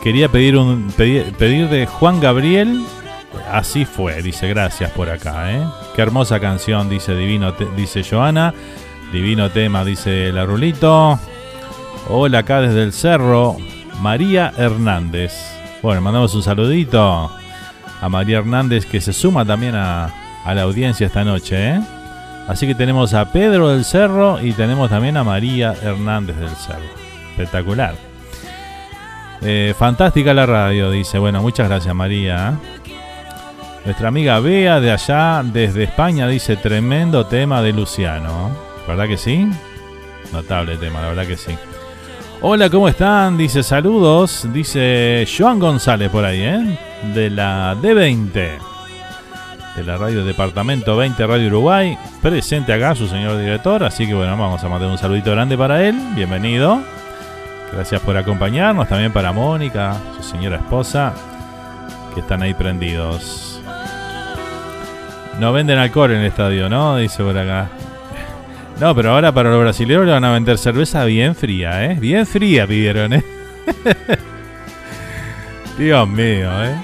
Quería pedir, un, pedir, de Juan Gabriel. Así fue, dice, gracias por acá, ¿eh? Qué hermosa canción, dice Divino, dice Joana. Divino tema, dice la Rulito. Hola acá desde el cerro, María Hernández. Bueno, mandamos un saludito a María Hernández que se suma también a, la audiencia esta noche. ¿eh? Así que tenemos a Pedro del Cerro y tenemos también a María Hernández del Cerro. Espectacular. Eh, fantástica la radio, dice. Bueno, muchas gracias María. ¿eh? Nuestra amiga Bea de allá, desde España, dice tremendo tema de Luciano. ¿Verdad que sí? Notable tema, la verdad que sí. Hola, ¿cómo están? Dice saludos. Dice Joan González por ahí, ¿eh? De la D20. De la radio Departamento 20 Radio Uruguay. Presente acá su señor director. Así que bueno, vamos a mandar un saludito grande para él. Bienvenido. Gracias por acompañarnos. También para Mónica, su señora esposa. Que están ahí prendidos. No venden alcohol en el estadio, ¿no? Dice por acá. No, pero ahora para los brasileños le van a vender cerveza bien fría, ¿eh? Bien fría pidieron, ¿eh? Dios mío, ¿eh?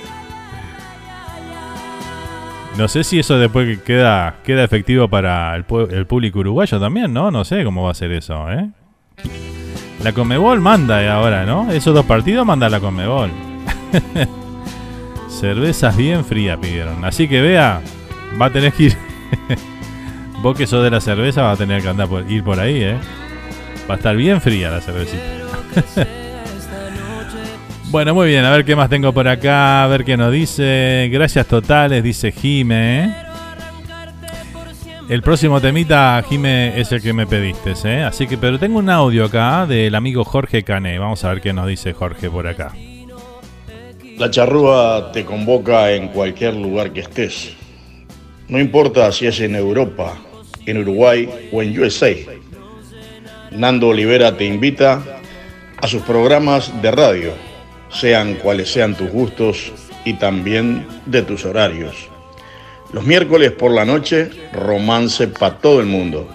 No sé si eso después queda, queda efectivo para el, el, público uruguayo también, ¿no? No sé cómo va a ser eso, ¿eh? La Comebol manda ahora, ¿no? Esos dos partidos manda la Comebol. Cervezas bien frías pidieron. Así que vea, va a tener que ir Vos que sos de la cerveza va a tener que andar por, ir por ahí, ¿eh? Va a estar bien fría la cervecita. bueno, muy bien, a ver qué más tengo por acá, a ver qué nos dice. Gracias totales, dice Jime. ¿eh? El próximo temita, Jime, es el que me pediste, ¿eh? Así que, pero tengo un audio acá del amigo Jorge Cané. Vamos a ver qué nos dice Jorge por acá. La charrúa te convoca en cualquier lugar que estés. No importa si es en Europa, en Uruguay o en USA. Nando Olivera te invita a sus programas de radio, sean cuales sean tus gustos y también de tus horarios. Los miércoles por la noche, romance para todo el mundo.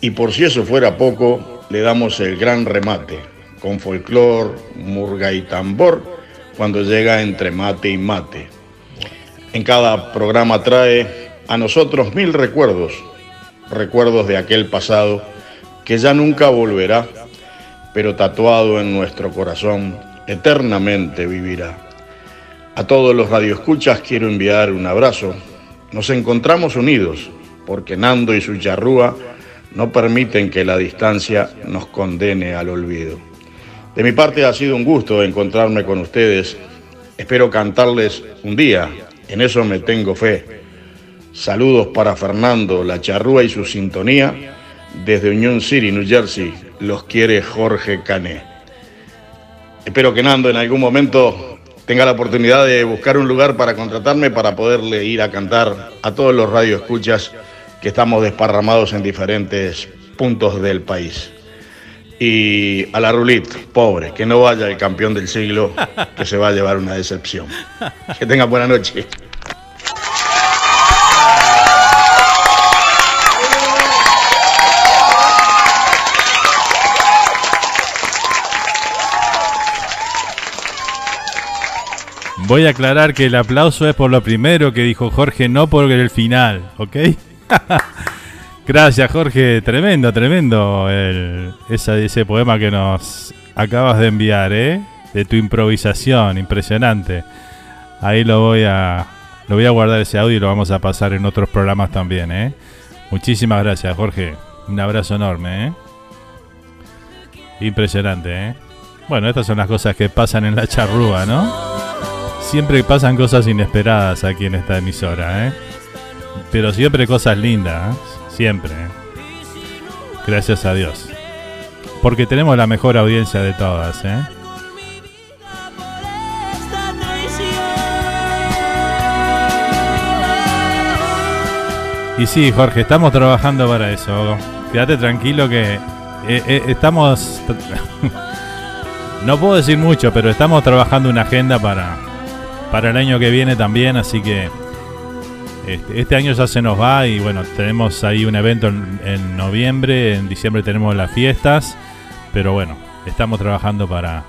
Y por si eso fuera poco, le damos el gran remate, con folclor, murga y tambor, cuando llega entre mate y mate. En cada programa trae a nosotros mil recuerdos recuerdos de aquel pasado que ya nunca volverá, pero tatuado en nuestro corazón eternamente vivirá. A todos los radioescuchas quiero enviar un abrazo nos encontramos unidos porque Nando y su charrúa no permiten que la distancia nos condene al olvido. De mi parte ha sido un gusto encontrarme con ustedes. Espero cantarles un día, en eso me tengo fe. Saludos para Fernando, la charrúa y su sintonía. Desde Union City, New Jersey, los quiere Jorge Cané. Espero que Nando en algún momento tenga la oportunidad de buscar un lugar para contratarme para poderle ir a cantar a todos los radioescuchas que estamos desparramados en diferentes puntos del país. Y a la Rulit, pobre, que no vaya el campeón del siglo, que se va a llevar una decepción. Que tenga buena noche. Voy a aclarar que el aplauso es por lo primero que dijo Jorge, no por el final, ¿ok? Gracias, Jorge. Tremendo, tremendo ese poema que nos acabas de enviar, ¿eh? De tu improvisación, impresionante. Ahí lo voy a lo voy a guardar ese audio y lo vamos a pasar en otros programas también, ¿eh? Muchísimas gracias, Jorge. Un abrazo enorme, ¿eh? Impresionante, ¿eh? Bueno, estas son las cosas que pasan en la charrúa, ¿no? Siempre pasan cosas inesperadas aquí en esta emisora, ¿eh? Pero siempre cosas lindas, ¿eh? siempre. ¿eh? Gracias a Dios. Porque tenemos la mejor audiencia de todas, ¿eh? Y sí, Jorge, estamos trabajando para eso. Quédate tranquilo que estamos... no puedo decir mucho, pero estamos trabajando una agenda para, para el año que viene también, así que este, este, año ya se nos va y bueno, tenemos ahí un evento en, noviembre, en diciembre tenemos las fiestas, pero bueno, estamos trabajando para,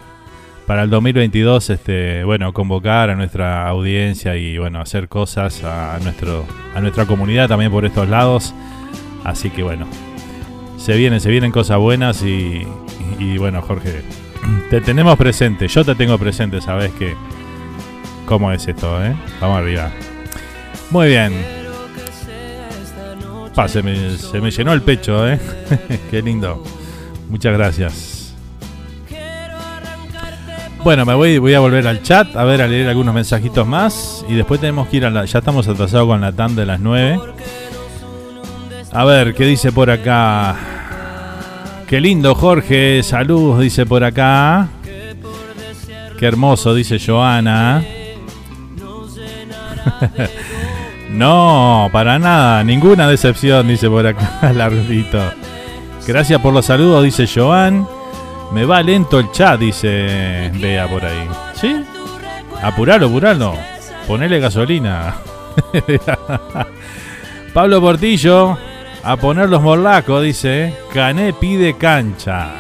para el 2022, este, bueno, convocar a nuestra audiencia y bueno, hacer cosas a, nuestro, a nuestra comunidad también por estos lados. Así que bueno, se vienen, se vienen cosas buenas y, y bueno, Jorge, te tenemos presente, yo te tengo presente, sabes que cómo es esto, ¿eh? Vamos arriba. Muy bien. se, me, llenó el pecho, ¿eh? Qué lindo. Muchas gracias. Bueno, me voy, voy a volver al chat a ver, a leer algunos mensajitos más. Y después tenemos que ir a la. Ya estamos atrasados con la TAM de las 9. A ver, ¿qué dice por acá? Qué lindo, Jorge. Saludos, dice por acá. Qué hermoso, dice Joana. No, para nada, ninguna decepción, dice por acá Lardito. Gracias por los saludos, dice Joan. Me va lento el chat, dice Bea por ahí. ¿Sí? Apuralo, apuralo. Ponele gasolina. Pablo Portillo, a poner los morlacos, dice. Cané pide cancha.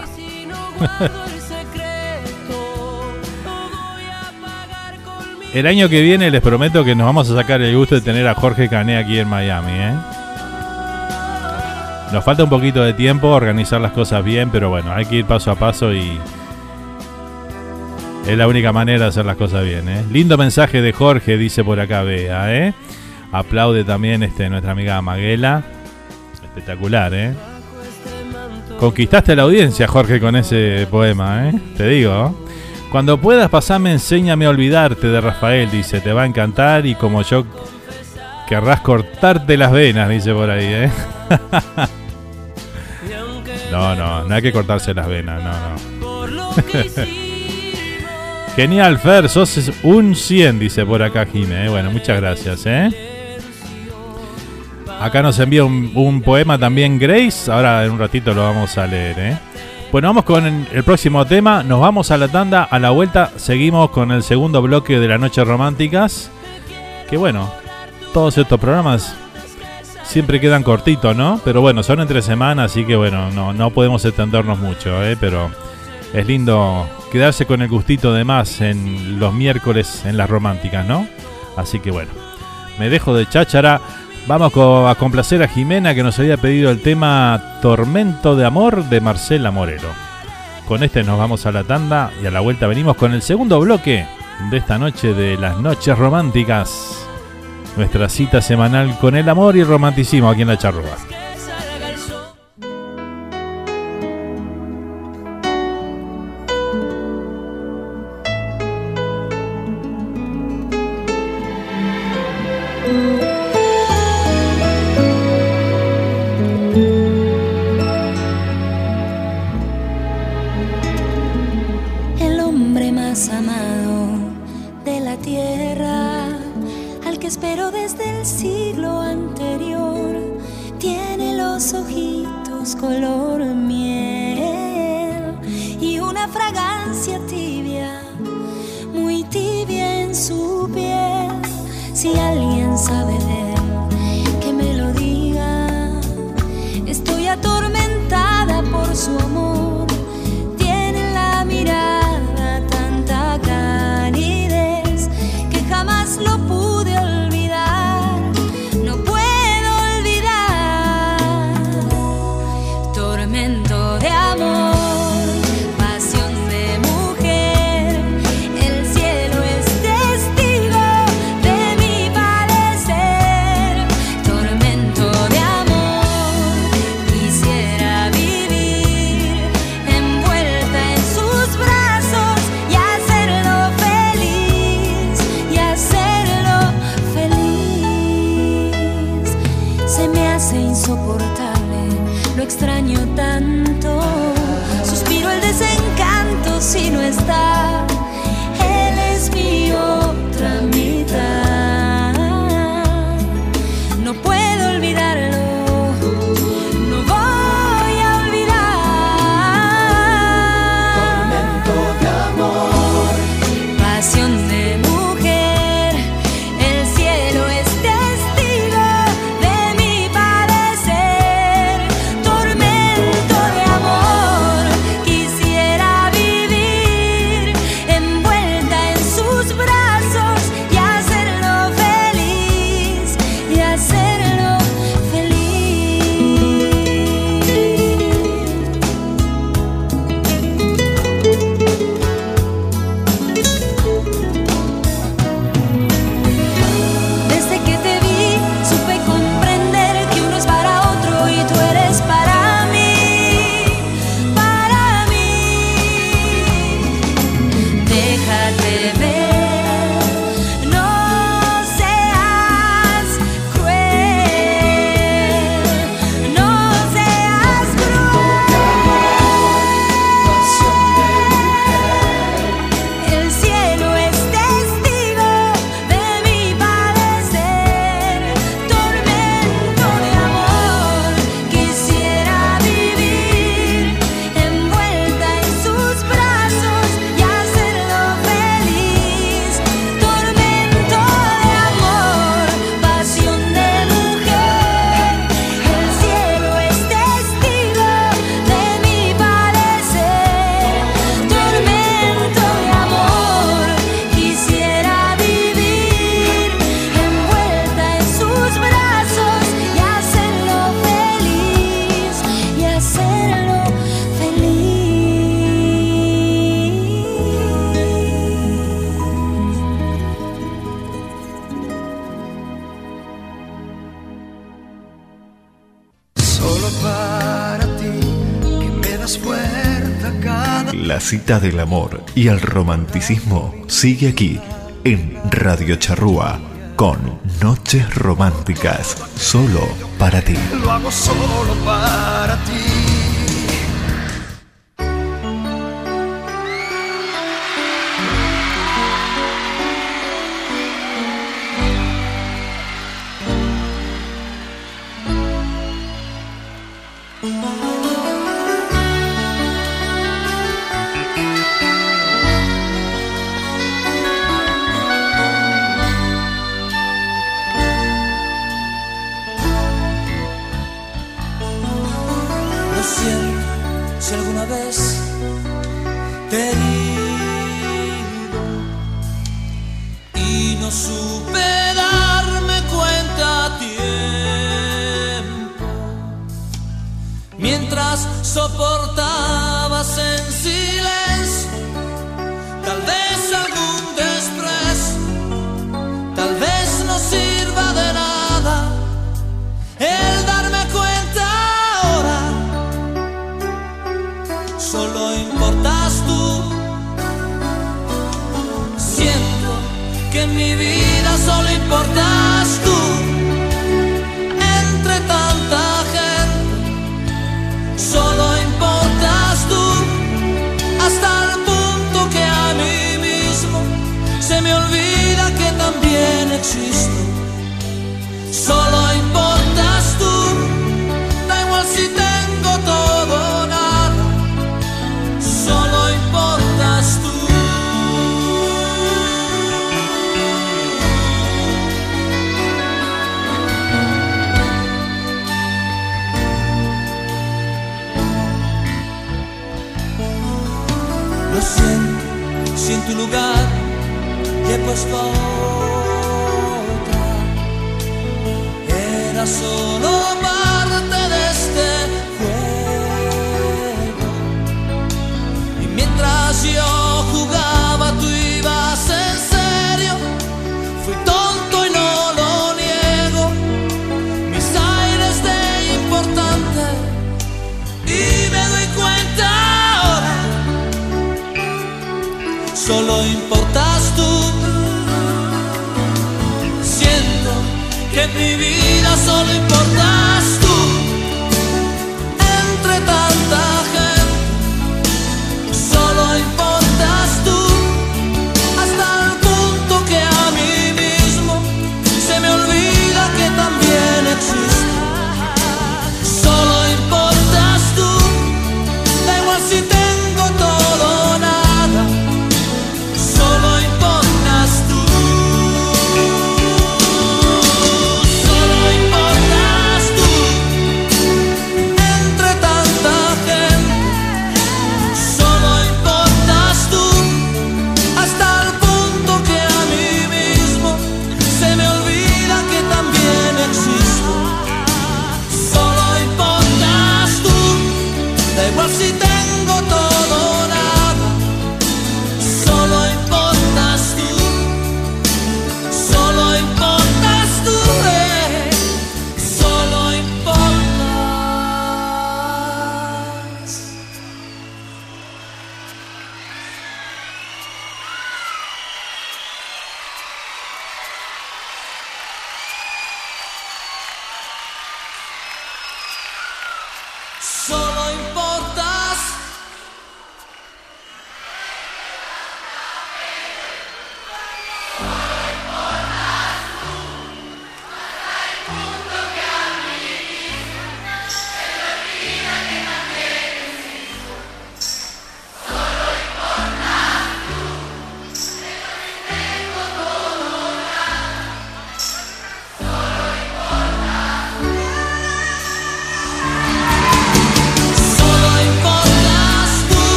El año que viene les prometo que nos vamos a sacar el gusto de tener a Jorge Cané aquí en Miami. ¿eh? Nos falta un poquito de tiempo, organizar las cosas bien, pero bueno, hay que ir paso a paso y es la única manera de hacer las cosas bien. ¿eh? Lindo mensaje de Jorge, dice por acá Bea. ¿eh? Aplaude también este, nuestra amiga Maguela. Espectacular, ¿eh? Conquistaste la audiencia, Jorge, con ese poema, ¿eh? Te digo. Cuando puedas pasarme, enséñame a olvidarte de Rafael, dice, te va a encantar y como yo querrás cortarte las venas, dice por ahí, ¿eh? no, no, no hay que cortarse las venas, no, no. Genial, Fer, sos un 100, dice por acá Jime. ¿eh? Bueno, muchas gracias, ¿eh? Acá nos envía un, poema también Grace. Ahora en un ratito lo vamos a leer, ¿eh? Bueno, vamos con el próximo tema. Nos vamos a la tanda. A la vuelta seguimos con el segundo bloque de las noches románticas. Que bueno, todos estos programas siempre quedan cortitos, ¿no? Pero bueno, son entre semanas, así que bueno, no, no podemos extendernos mucho, ¿eh? Pero es lindo quedarse con el gustito de más en los miércoles en las románticas, ¿no? Así que bueno, me dejo de cháchara. Vamos a complacer a Jimena que nos había pedido el tema Tormento de Amor de Marcela Morelo. Con este nos vamos a la tanda y a la vuelta venimos con el segundo bloque de esta noche de las noches románticas. nuestra cita semanal con el amor y romanticismo aquí en la charrúa. Cita del amor y el romanticismo sigue aquí en Radio Charrúa con Noches Románticas, solo para ti. Lo hago solo para ti.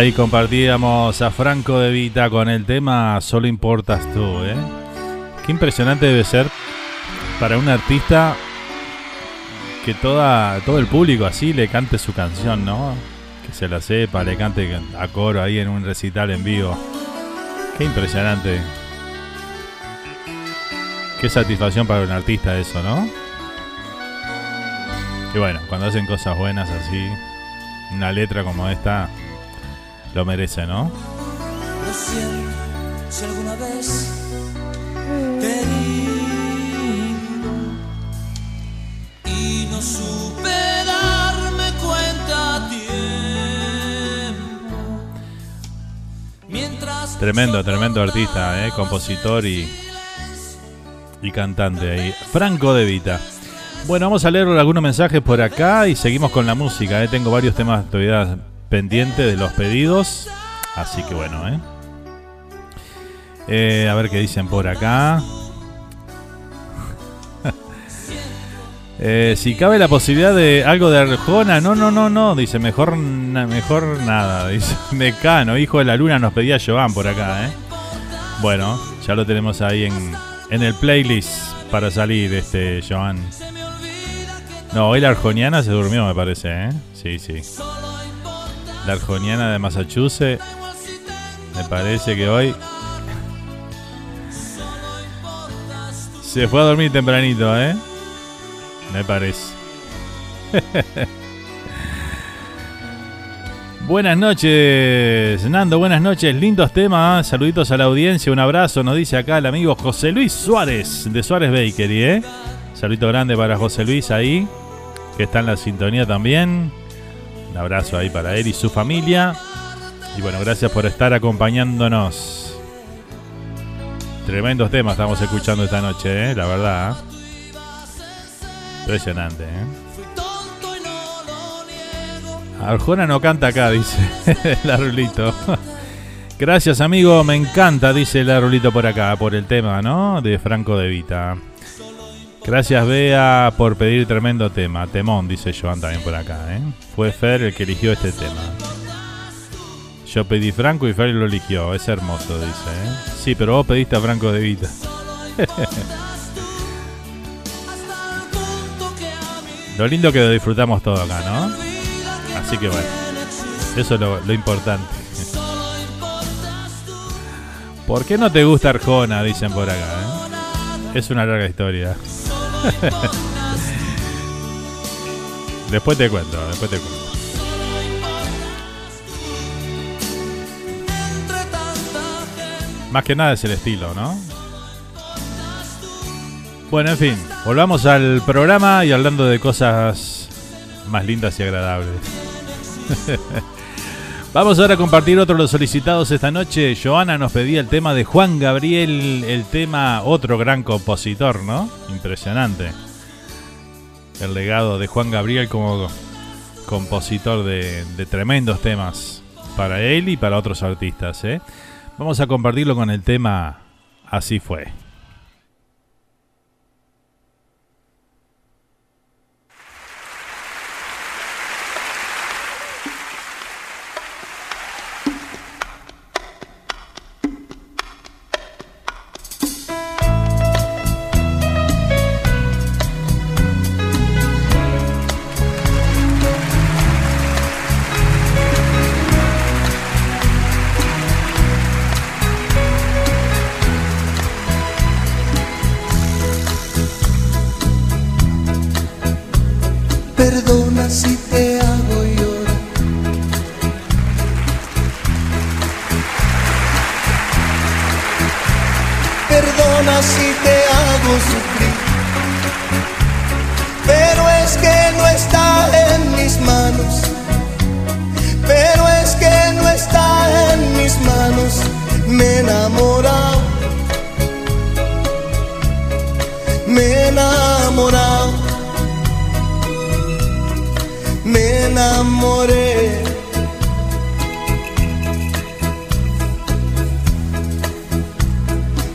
Ahí compartíamos a Franco de Vita con el tema Solo importas tú, ¿eh? Qué impresionante debe ser para un artista que toda, todo el público así le cante su canción, ¿no? Que se la sepa, le cante a coro ahí en un recital en vivo. Qué impresionante. Qué satisfacción para un artista eso, ¿no? Y bueno, cuando hacen cosas buenas así, una letra como esta, lo merece, ¿no? Lo siento si alguna vez te y no supe darme cuenta a tiempo. Mientras Tremendo, tremendo artista, ¿eh? compositor y, y cantante ahí. Franco De Vita. Bueno, vamos a leer algunos mensajes por acá y seguimos con la música. ¿eh? Tengo varios temas todavía pendientes de los pedidos. Así que bueno, ¿eh? Eh, a ver qué dicen por acá. Eh, si cabe la posibilidad de algo de Arjona, no, no, no, no, dice, mejor, mejor nada, dice, Mecano, hijo de la luna, nos pedía Joan por acá, ¿eh? Bueno, ya lo tenemos ahí en, en el playlist para salir, este, Joan. No, hoy la arjoniana se durmió, me parece, ¿eh? Sí, sí. La arjoniana de Massachusetts, me parece que hoy se fue a dormir tempranito, ¿eh? Me parece. Buenas noches, Nando, buenas noches, lindos temas, saluditos a la audiencia, un abrazo, nos dice acá el amigo José Luis Suárez de Suárez Bakery, ¿eh? Saludito grande para José Luis ahí, que está en la sintonía también. Un abrazo ahí para él y su familia. Y bueno, gracias por estar acompañándonos. Tremendos temas estamos escuchando esta noche, ¿eh? la verdad. Impresionante, ¿eh? Arjona no canta acá, dice el Arulito. Gracias, amigo, me encanta, dice el Arulito por acá, por el tema, ¿no? De Franco de Vita. Gracias, Bea, por pedir tremendo tema. Temón, dice Joan también por acá, ¿eh? Fue Fer el que eligió este tema. Yo pedí Franco y Fer lo eligió. Es hermoso, dice, ¿eh? Sí, pero vos pediste a Franco de Vita. lo lindo que lo disfrutamos todo acá, ¿no? Así que bueno, eso es lo, importante. ¿Por qué no te gusta Arjona? Dicen por acá. ¿eh? Es una larga historia. después te cuento, después te cuento. Más que nada es el estilo, ¿no? Bueno, en fin, volvamos al programa y hablando de cosas más lindas y agradables. Vamos ahora a compartir otro de los solicitados esta noche. Joana nos pedía el tema de Juan Gabriel, el tema otro gran compositor, ¿no? Impresionante. El legado de Juan Gabriel como compositor de, tremendos temas para él y para otros artistas. ¿eh? Vamos a compartirlo con el tema Así fue.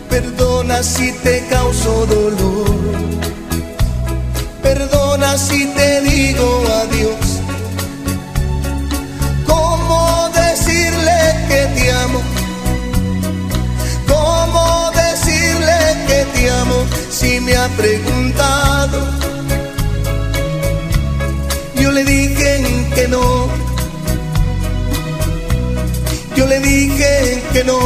Perdona si te causo dolor. Perdona si te digo adiós. ¿Cómo decirle que te amo? ¿Cómo decirle que te amo si me ha preguntado? le dije que no. Yo le dije que no.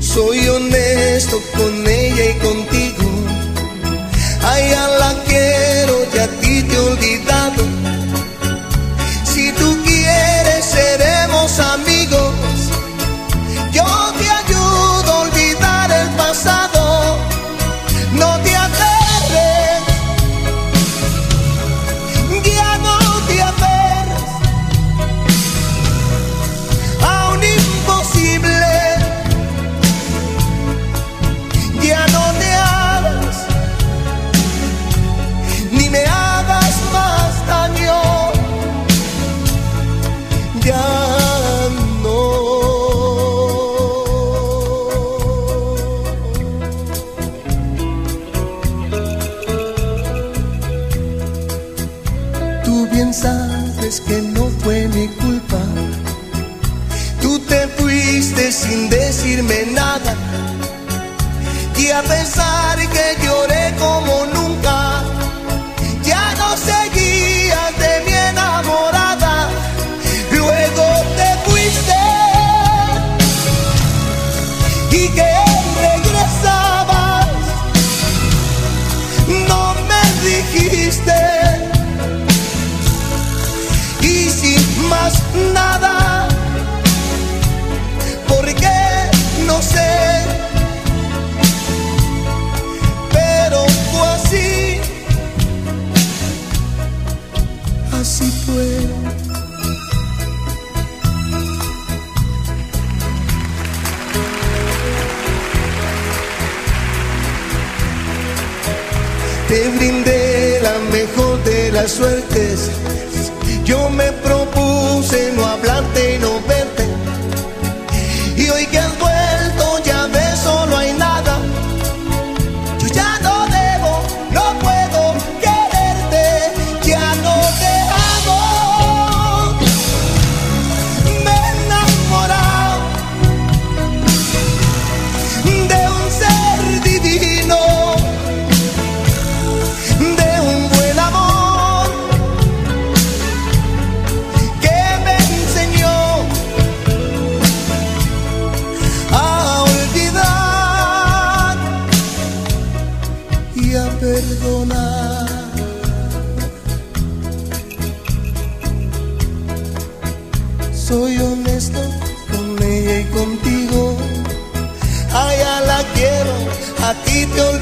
Soy honesto con ella y contigo. A la quiero y a ti te he olvidado. Si tú quieres seremos amigos. A ti te he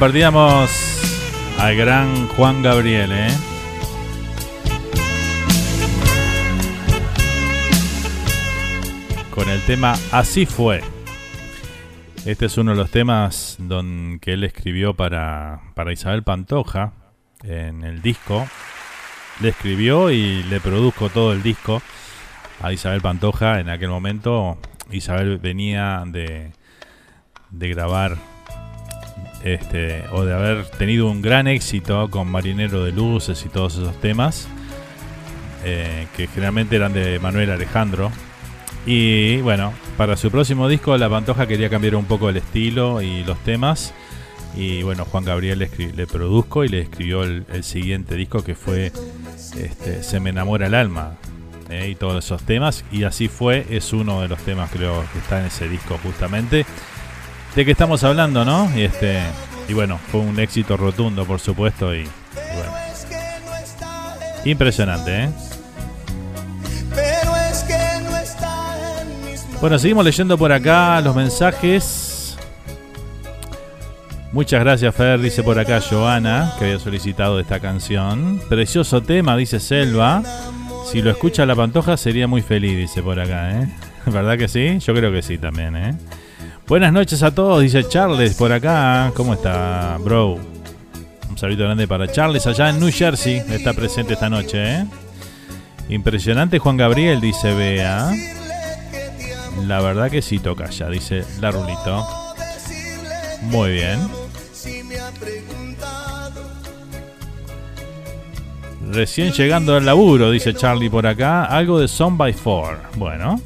compartíamos al gran Juan Gabriel, ¿eh? Con el tema Así fue. Este es uno de los temas don, que él escribió para, para Isabel Pantoja en el disco. Le escribió y le produjo todo el disco a Isabel Pantoja. En aquel momento Isabel venía de, de grabar este, o de haber tenido un gran éxito con Marinero de Luces y todos esos temas, eh, que generalmente eran de Manuel Alejandro. Y bueno, para su próximo disco La Pantoja quería cambiar un poco el estilo y los temas. Y bueno, Juan Gabriel le, produjo y le escribió el, el siguiente disco que fue este, Se me enamora el alma. eh, y todos esos temas. Y así fue, es uno de los temas creo que está en ese disco justamente de qué estamos hablando, ¿no? Y este y bueno, fue un éxito rotundo, por supuesto, y, y bueno. Impresionante, ¿eh? Bueno, seguimos leyendo por acá los mensajes. Muchas gracias, Fer, dice por acá Joana, que había solicitado esta canción. Precioso tema, dice Selva. Si lo escucha la pantoja sería muy feliz, dice por acá, ¿eh? ¿Verdad que sí? Yo creo que sí también, ¿eh? Buenas noches a todos, dice Charles por acá. ¿Cómo está, bro? Un saludo grande para Charles allá en New Jersey. Está presente esta noche, ¿eh? Impresionante Juan Gabriel, dice Bea. La verdad que sí toca ya, dice la Rulito. Muy bien. Recién llegando al laburo, dice Charlie por acá. Algo de Son by Four. Bueno.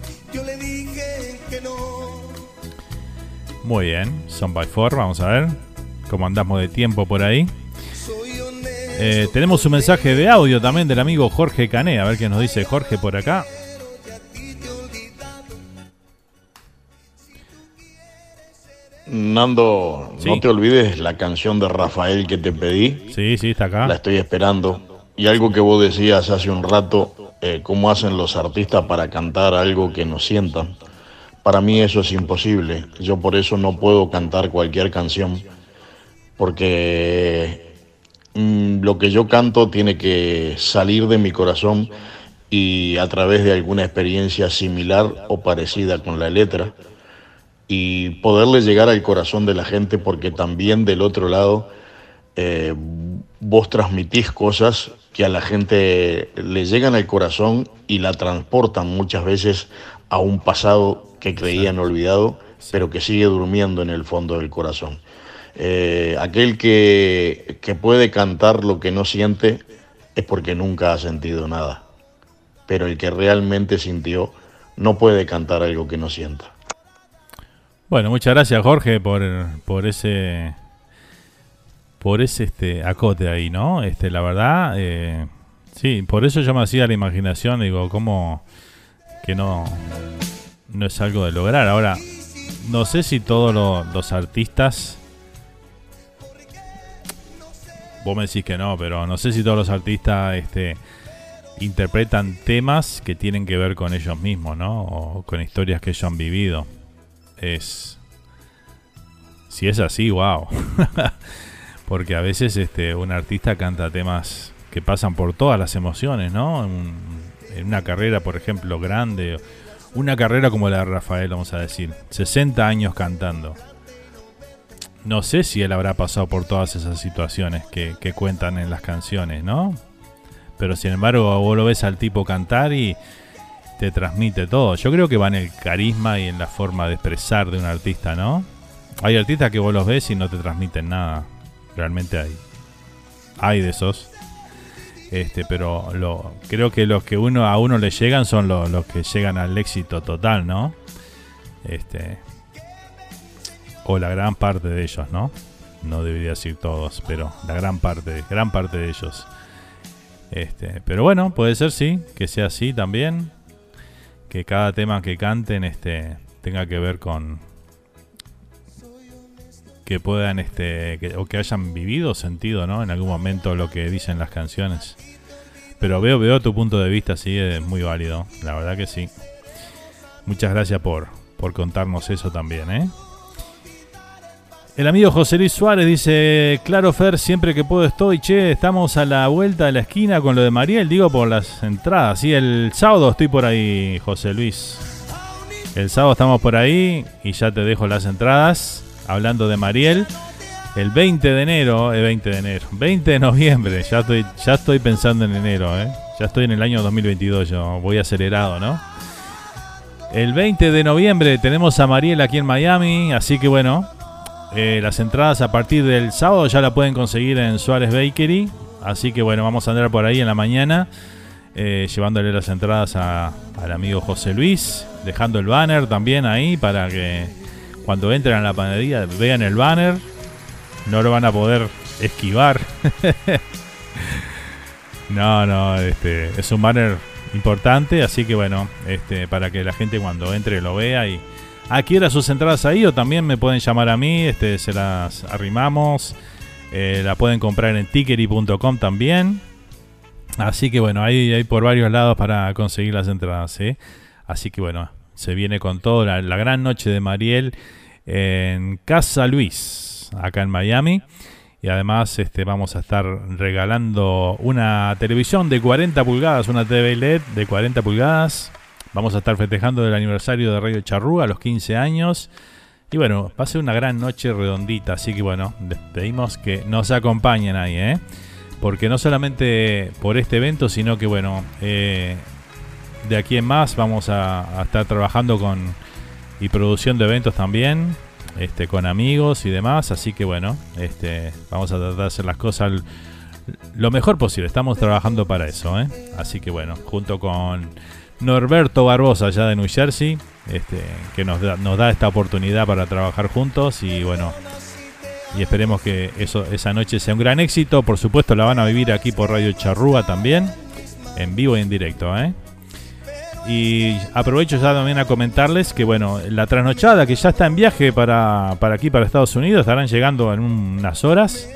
Muy bien, Son by Four, vamos a ver cómo andamos de tiempo por ahí. Eh, tenemos un mensaje de audio también del amigo Jorge Cané, a ver qué nos dice Jorge por acá. Nando, Sí. no te olvides la canción de Rafael que te pedí. Sí, sí, está acá. La estoy esperando. Y algo que vos decías hace un rato, eh, cómo hacen los artistas para cantar algo que nos sientan. Para mí eso es imposible. Yo por eso no puedo cantar cualquier canción. Porque mm, lo que yo canto tiene que salir de mi corazón y a través de alguna experiencia similar o parecida con la letra y poderle llegar al corazón de la gente porque también del otro lado eh, vos transmitís cosas que a la gente le llegan al corazón y la transportan muchas veces a un pasado que creían olvidado, pero que sigue durmiendo en el fondo del corazón. Eh, aquel que, que puede cantar lo que no siente es porque nunca ha sentido nada. Pero el que realmente sintió no puede cantar algo que no sienta. Bueno, muchas gracias Jorge por, por ese por ese este acote ahí, ¿no? Este, la verdad, eh, sí, por eso yo me hacía la imaginación, digo, cómo que no no es algo de lograr. Ahora, no sé si todos los artistas vos me decís que no, pero no sé si todos los artistas este interpretan temas que tienen que ver con ellos mismos, ¿no? O con historias que ellos han vivido. Es si es así, wow. Porque a veces este, un artista canta temas que pasan por todas las emociones, ¿no? En, una carrera, por ejemplo, grande, una carrera como la de Rafael, vamos a decir, 60 años cantando. No sé si él habrá pasado por todas esas situaciones que, que cuentan en las canciones, ¿no? Pero sin embargo, vos lo ves al tipo cantar y te transmite todo. Yo creo que va en el carisma y en la forma de expresar de un artista, ¿no? Hay artistas que vos los ves y no te transmiten nada. Realmente hay. Hay de esos. Este, pero lo, creo que los que uno a uno le llegan son los, los que llegan al éxito total, ¿no? Este. O la gran parte de ellos, ¿no? No debería decir todos, pero la gran parte, gran parte de ellos. Este, pero bueno, puede ser sí, que sea así también. Que cada tema que canten este, tenga que ver con, que puedan este o que hayan vivido sentido no en algún momento lo que dicen las canciones. Pero veo veo tu punto de vista sí es muy válido la verdad que sí. Muchas gracias por por contarnos eso también eh el amigo José Luis Suárez dice, claro Fer, siempre que puedo estoy, che, estamos a la vuelta de la esquina con lo de Mariel, digo por las entradas, sí, el sábado estoy por ahí, José Luis. El sábado estamos por ahí y ya te dejo las entradas hablando de Mariel. El 20 de enero, el 20 de enero, 20 de noviembre, ya estoy, ya estoy pensando en enero, ¿eh? ya estoy en el año 2022, yo voy acelerado, ¿no? El 20 de noviembre tenemos a Mariel aquí en Miami, así que bueno, eh, las entradas a partir del sábado ya la pueden conseguir en Suárez Bakery, así que bueno, vamos a andar por ahí en la mañana. Eh, llevándole las entradas al amigo José Luis, dejando el banner también ahí para que cuando entren a la panadería vean el banner, no lo van a poder esquivar. no, no, este es un banner importante, así que bueno, este para que la gente cuando entre lo vea y adquiera sus entradas ahí o también me pueden llamar a mí, este se las arrimamos. Eh, la pueden comprar en tickery.com también. Así que bueno, ahí hay por varios lados para conseguir las entradas. ¿eh? Así que bueno, se viene con todo la, gran noche de Mariel en Casa Luis, acá en Miami. Y además este, vamos a estar regalando una televisión de 40 pulgadas, una TV LED de 40 pulgadas. Vamos a estar festejando el aniversario de Radio Charrúa, los 15 años. Y bueno, va a ser una gran noche redondita, así que bueno, les pedimos que nos acompañen ahí, ¿eh? Porque no solamente por este evento, sino que bueno, eh, de aquí en más vamos a, estar trabajando con y producción de eventos también, este, con amigos y demás. Así que bueno, este, vamos a tratar de hacer las cosas lo mejor posible. Estamos trabajando para eso. ¿eh? Así que bueno, junto con Norberto Barbosa, allá de New Jersey, este, que nos da, nos da esta oportunidad para trabajar juntos y bueno. Y esperemos que eso, esa noche sea un gran éxito. Por supuesto, la van a vivir aquí por Radio Charrúa también, en vivo y en directo. ¿eh? Y aprovecho ya también a comentarles que, bueno, la trasnochada que ya está en viaje para, para aquí, para Estados Unidos, estarán llegando en unas horas.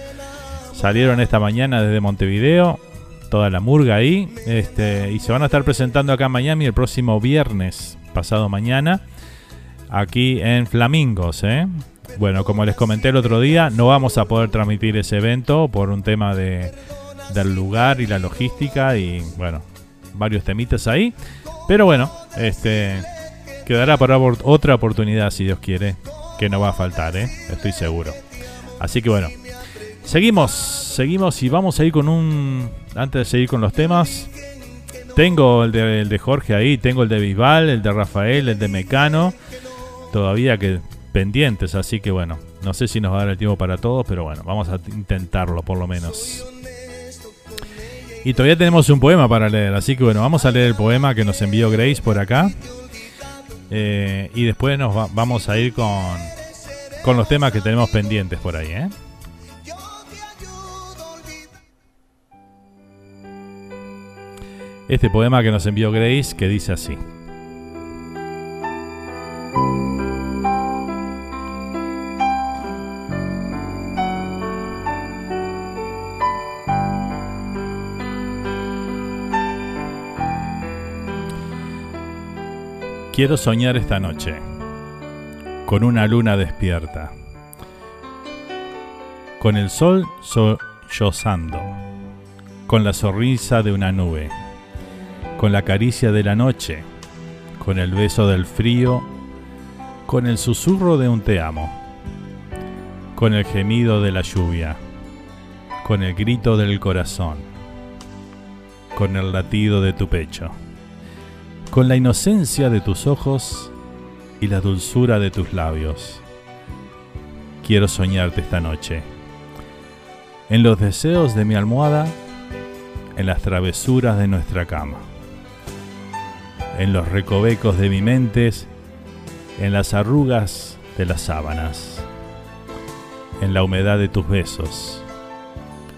Salieron esta mañana desde Montevideo, toda la murga ahí, este, y se van a estar presentando acá en Miami el próximo viernes, pasado mañana, aquí en Flamingos. ¿eh? Bueno, como les comenté el otro día, no vamos a poder transmitir ese evento por un tema de, del lugar y la logística y, bueno, varios temitas ahí. Pero bueno, este quedará para otra oportunidad si Dios quiere, que no va a faltar, ¿eh? estoy seguro. Así que bueno, seguimos, seguimos y vamos a ir con un... Antes de seguir con los temas, tengo el de, el de Jorge ahí, tengo el de Bisbal, el de Rafael, el de Mecano, todavía que pendientes, así que bueno, No sé si nos va a dar el tiempo para todos, pero bueno, vamos a intentarlo por lo menos. Y todavía tenemos un poema para leer, así que bueno, vamos a leer el poema que nos envió Grace por acá. Eh, y después nos vamos a ir con, con los temas que tenemos pendientes por ahí, ¿eh? Este poema que nos envió Grace que dice así. Quiero soñar esta noche con una luna despierta, con el sol sollozando, con la sonrisa de una nube, con la caricia de la noche, con el beso del frío, con el susurro de un te amo, con el gemido de la lluvia, con el grito del corazón, con el latido de tu pecho con la inocencia de tus ojos y la dulzura de tus labios. Quiero soñarte esta noche. En los deseos de mi almohada, en las travesuras de nuestra cama, en los recovecos de mi mente, en las arrugas de las sábanas, en la humedad de tus besos,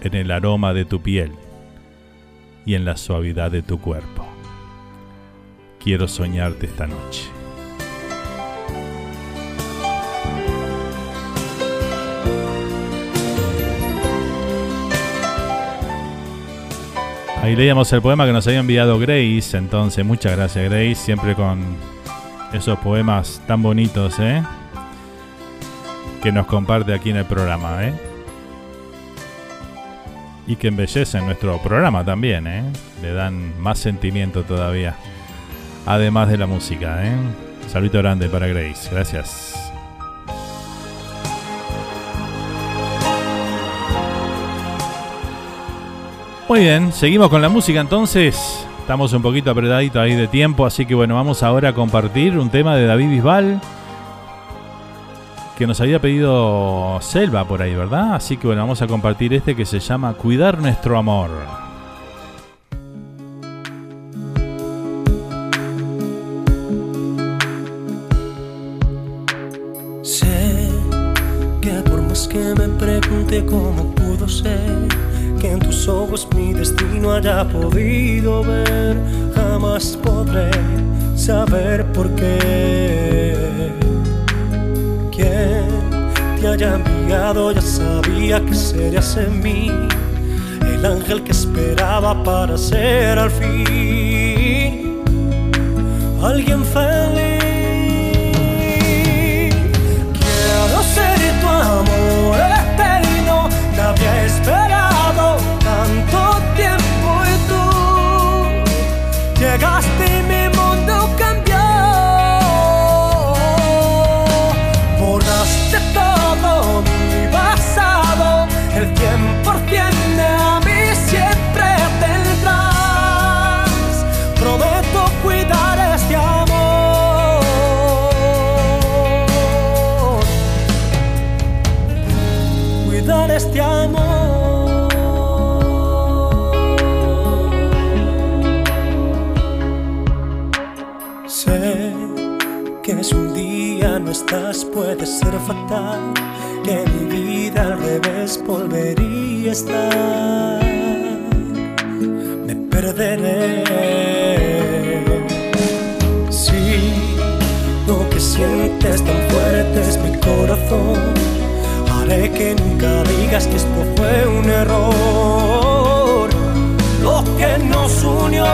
en el aroma de tu piel y en la suavidad de tu cuerpo quiero soñarte esta noche. Ahí leíamos el poema que nos había enviado Grace, entonces muchas gracias Grace, siempre con esos poemas tan bonitos, ¿eh? Que nos comparte aquí en el programa, ¿eh? Y que embellecen nuestro programa también, ¿eh? Le dan más sentimiento todavía además de la música. ¿eh? Saludito grande para Grace, gracias. Muy bien, seguimos con la música entonces. Estamos un poquito apretaditos ahí de tiempo, así que bueno, vamos ahora a compartir un tema de David Bisbal que nos había pedido Selva por ahí, ¿verdad? Así que bueno, vamos a compartir este que se llama Cuidar nuestro amor. Cómo pudo ser que en tus ojos mi destino haya podido ver. Jamás podré saber por qué. Quien te haya enviado ya sabía que serías en mí el ángel que esperaba para ser al fin alguien feliz. Tanto tiempo y tú llegaste puede ser fatal, que mi vida al revés volvería a estar. Me perderé. Si lo que sientes tan fuerte es mi corazón, haré que nunca digas que esto fue un error. Lo que nos unió.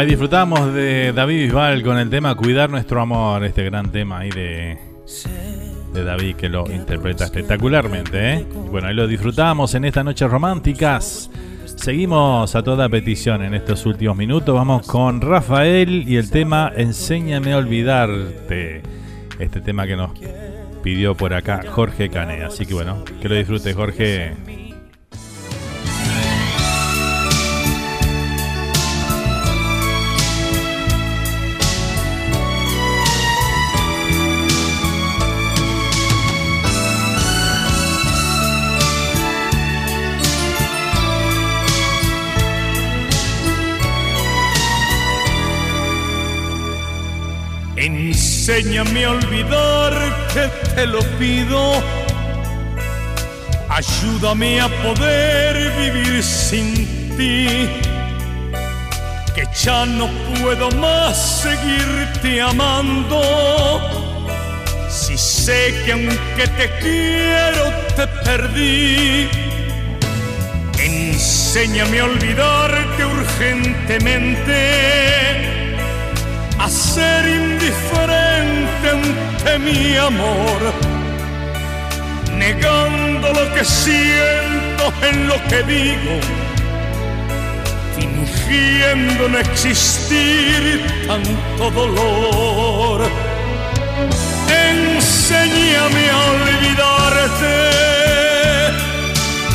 Ahí disfrutamos de David Bisbal con el tema Cuidar nuestro amor, este gran tema ahí de, David que lo interpreta espectacularmente. ¿eh? Bueno, ahí lo disfrutamos en estas noches románticas. Seguimos a toda petición en estos últimos minutos. Vamos con Rafael y el tema Enséñame a olvidarte. Este tema que nos pidió por acá Jorge Cane. Así que bueno, que lo disfrute Jorge. Enséñame a olvidar que te lo pido. Ayúdame a poder vivir sin ti. Que ya no puedo más seguirte amando. Si sé que aunque te quiero te perdí. Enséñame a olvidarte urgentemente a ser indiferente ante mi amor, negando lo que siento en lo que digo, fingiendo no existir tanto dolor. Enséñame a olvidarte,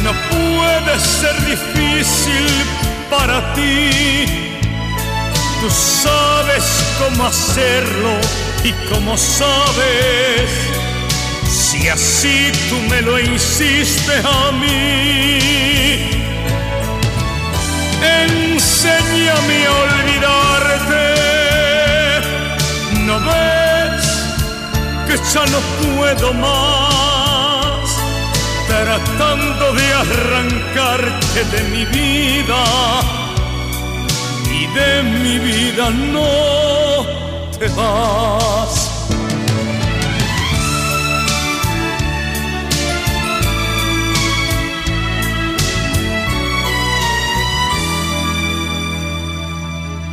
no puede ser difícil para ti Tú sabes cómo hacerlo y cómo sabes si así tú me lo hiciste a mí. Enséñame a olvidarte. ¿No ves que ya no puedo más? Tratando de arrancarte de mi vida de mi vida no te vas.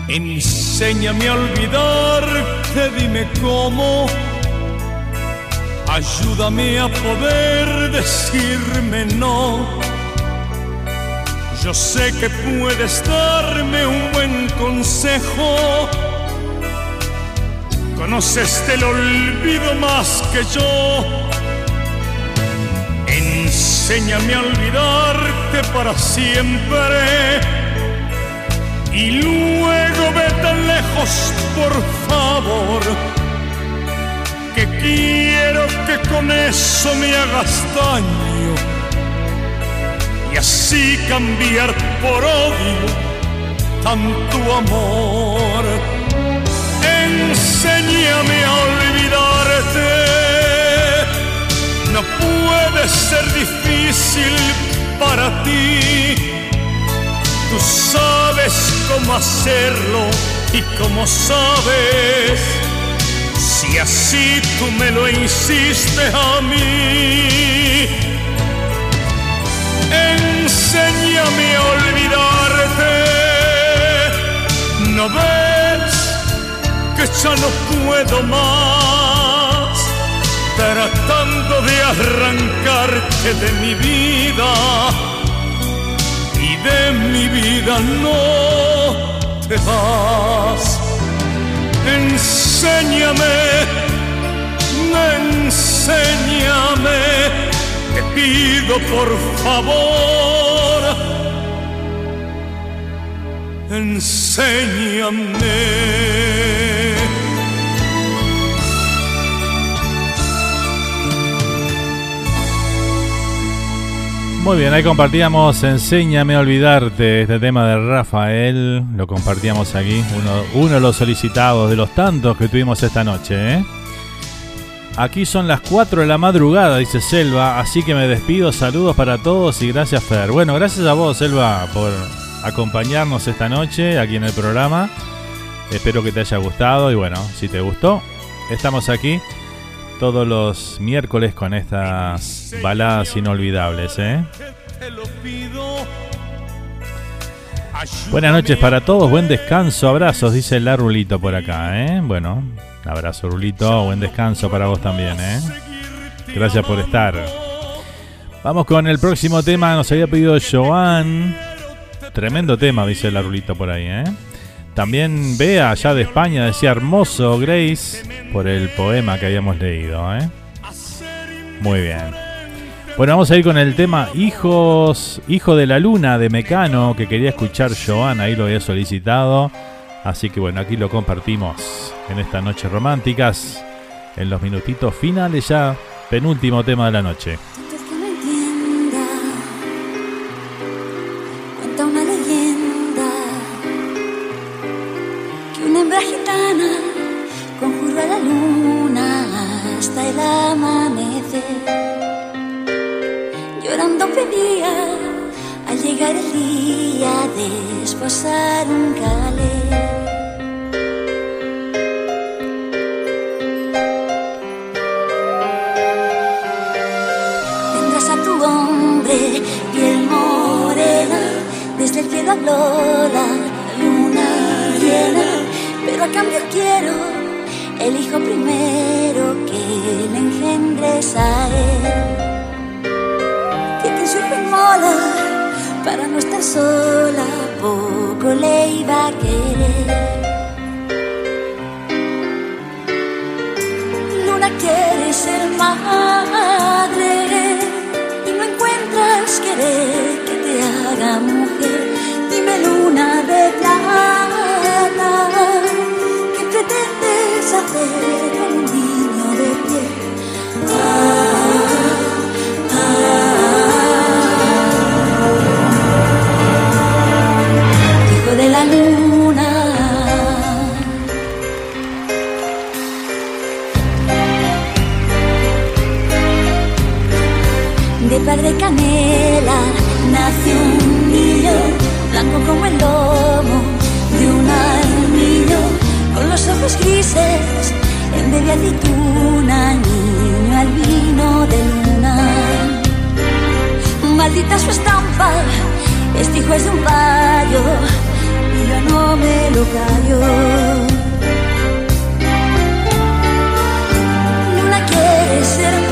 Enséñame a olvidarte, dime cómo. Ayúdame a poder decirme no yo sé que puedes darme un buen consejo. Conoces del olvido más que yo. Enséñame a olvidarte para siempre. Y luego ve tan lejos, por favor. Que quiero que con eso me hagas daño y así cambiar por odio tanto amor. Enséñame a olvidarte, no puede ser difícil para ti. Tú sabes cómo hacerlo y cómo sabes si así tú me lo hiciste a mí enséñame a olvidarte. ¿No ves que ya no puedo más? tratando de arrancarte de mi vida y de mi vida no te vas. Enséñame, enséñame, pido por favor. Enséñame. Muy bien, ahí compartíamos Enséñame a olvidarte, este tema de Rafael, lo compartíamos aquí, uno, uno de los solicitados de los tantos que tuvimos esta noche. ¿eh? Aquí son las 4 de la madrugada, dice Selva, así que me despido, saludos para todos y gracias Fer. Bueno, gracias a vos Selva por acompañarnos esta noche aquí en el programa. Espero que te haya gustado y bueno, si te gustó, estamos aquí todos los miércoles con estas baladas inolvidables. ¿eh? Buenas noches para todos, buen descanso, abrazos, dice la Rulito por acá. ¿eh? Bueno, abrazo Rulito, buen descanso para vos también. ¿eh? Gracias por estar. Vamos con el próximo tema, nos había pedido Joan. Tremendo tema, dice la Rulito por ahí. ¿eh? También Bea, allá de España, decía hermoso Grace por el poema que habíamos leído. ¿eh? Muy bien. Bueno, vamos a ir con el tema Hijos, Hijo de la Luna de Mecano, que quería escuchar Joan, ahí lo había solicitado. Así que bueno, aquí lo compartimos en esta noche románticas, en los minutitos finales ya, penúltimo tema de la noche. Sola, poco le iba a querer. Luna quiere ser madre De canela nació un niño, blanco como el lomo de un armillo, con los ojos grises, en vez de aceituna, niño albino de luna. Maldita su estampa, este hijo es de un payo, y yo no me lo callo. Luna quiere ser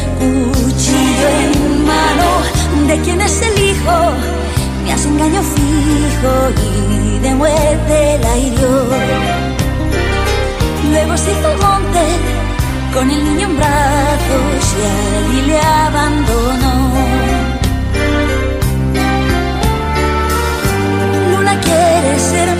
cuchillo en mano. ¿De quién es el hijo? Me hace engaño fijo y de muerte la hirió. Luego se hizo monte con el niño en brazos y allí le abandonó. Luna quiere ser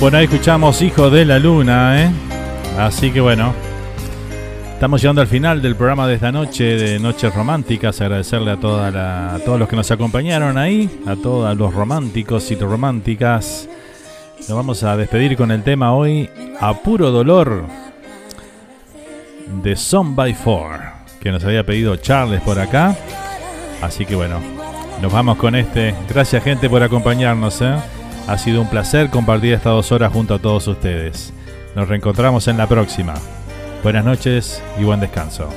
Por ahí escuchamos Hijo de la Luna, ¿eh? Así que bueno, estamos llegando al final del programa de esta noche de Noches Románticas. Agradecerle a, a todos los que nos acompañaron ahí, a todos los románticos y románticas. Nos vamos a despedir con el tema hoy, A Puro Dolor, de Son by Four, que nos había pedido Charles por acá. Así que bueno, nos vamos con este. Gracias gente por acompañarnos. ¿eh? Ha sido un placer compartir estas dos horas junto a todos ustedes. Nos reencontramos en la próxima. Buenas noches y buen descanso.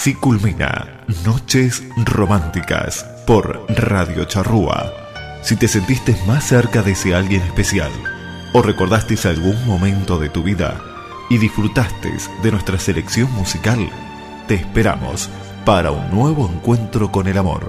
Así culmina Noches Románticas por Radio Charrúa si te sentiste más cerca de ese alguien especial o recordaste algún momento de tu vida y disfrutaste de nuestra selección musical, te esperamos para un nuevo encuentro con el amor.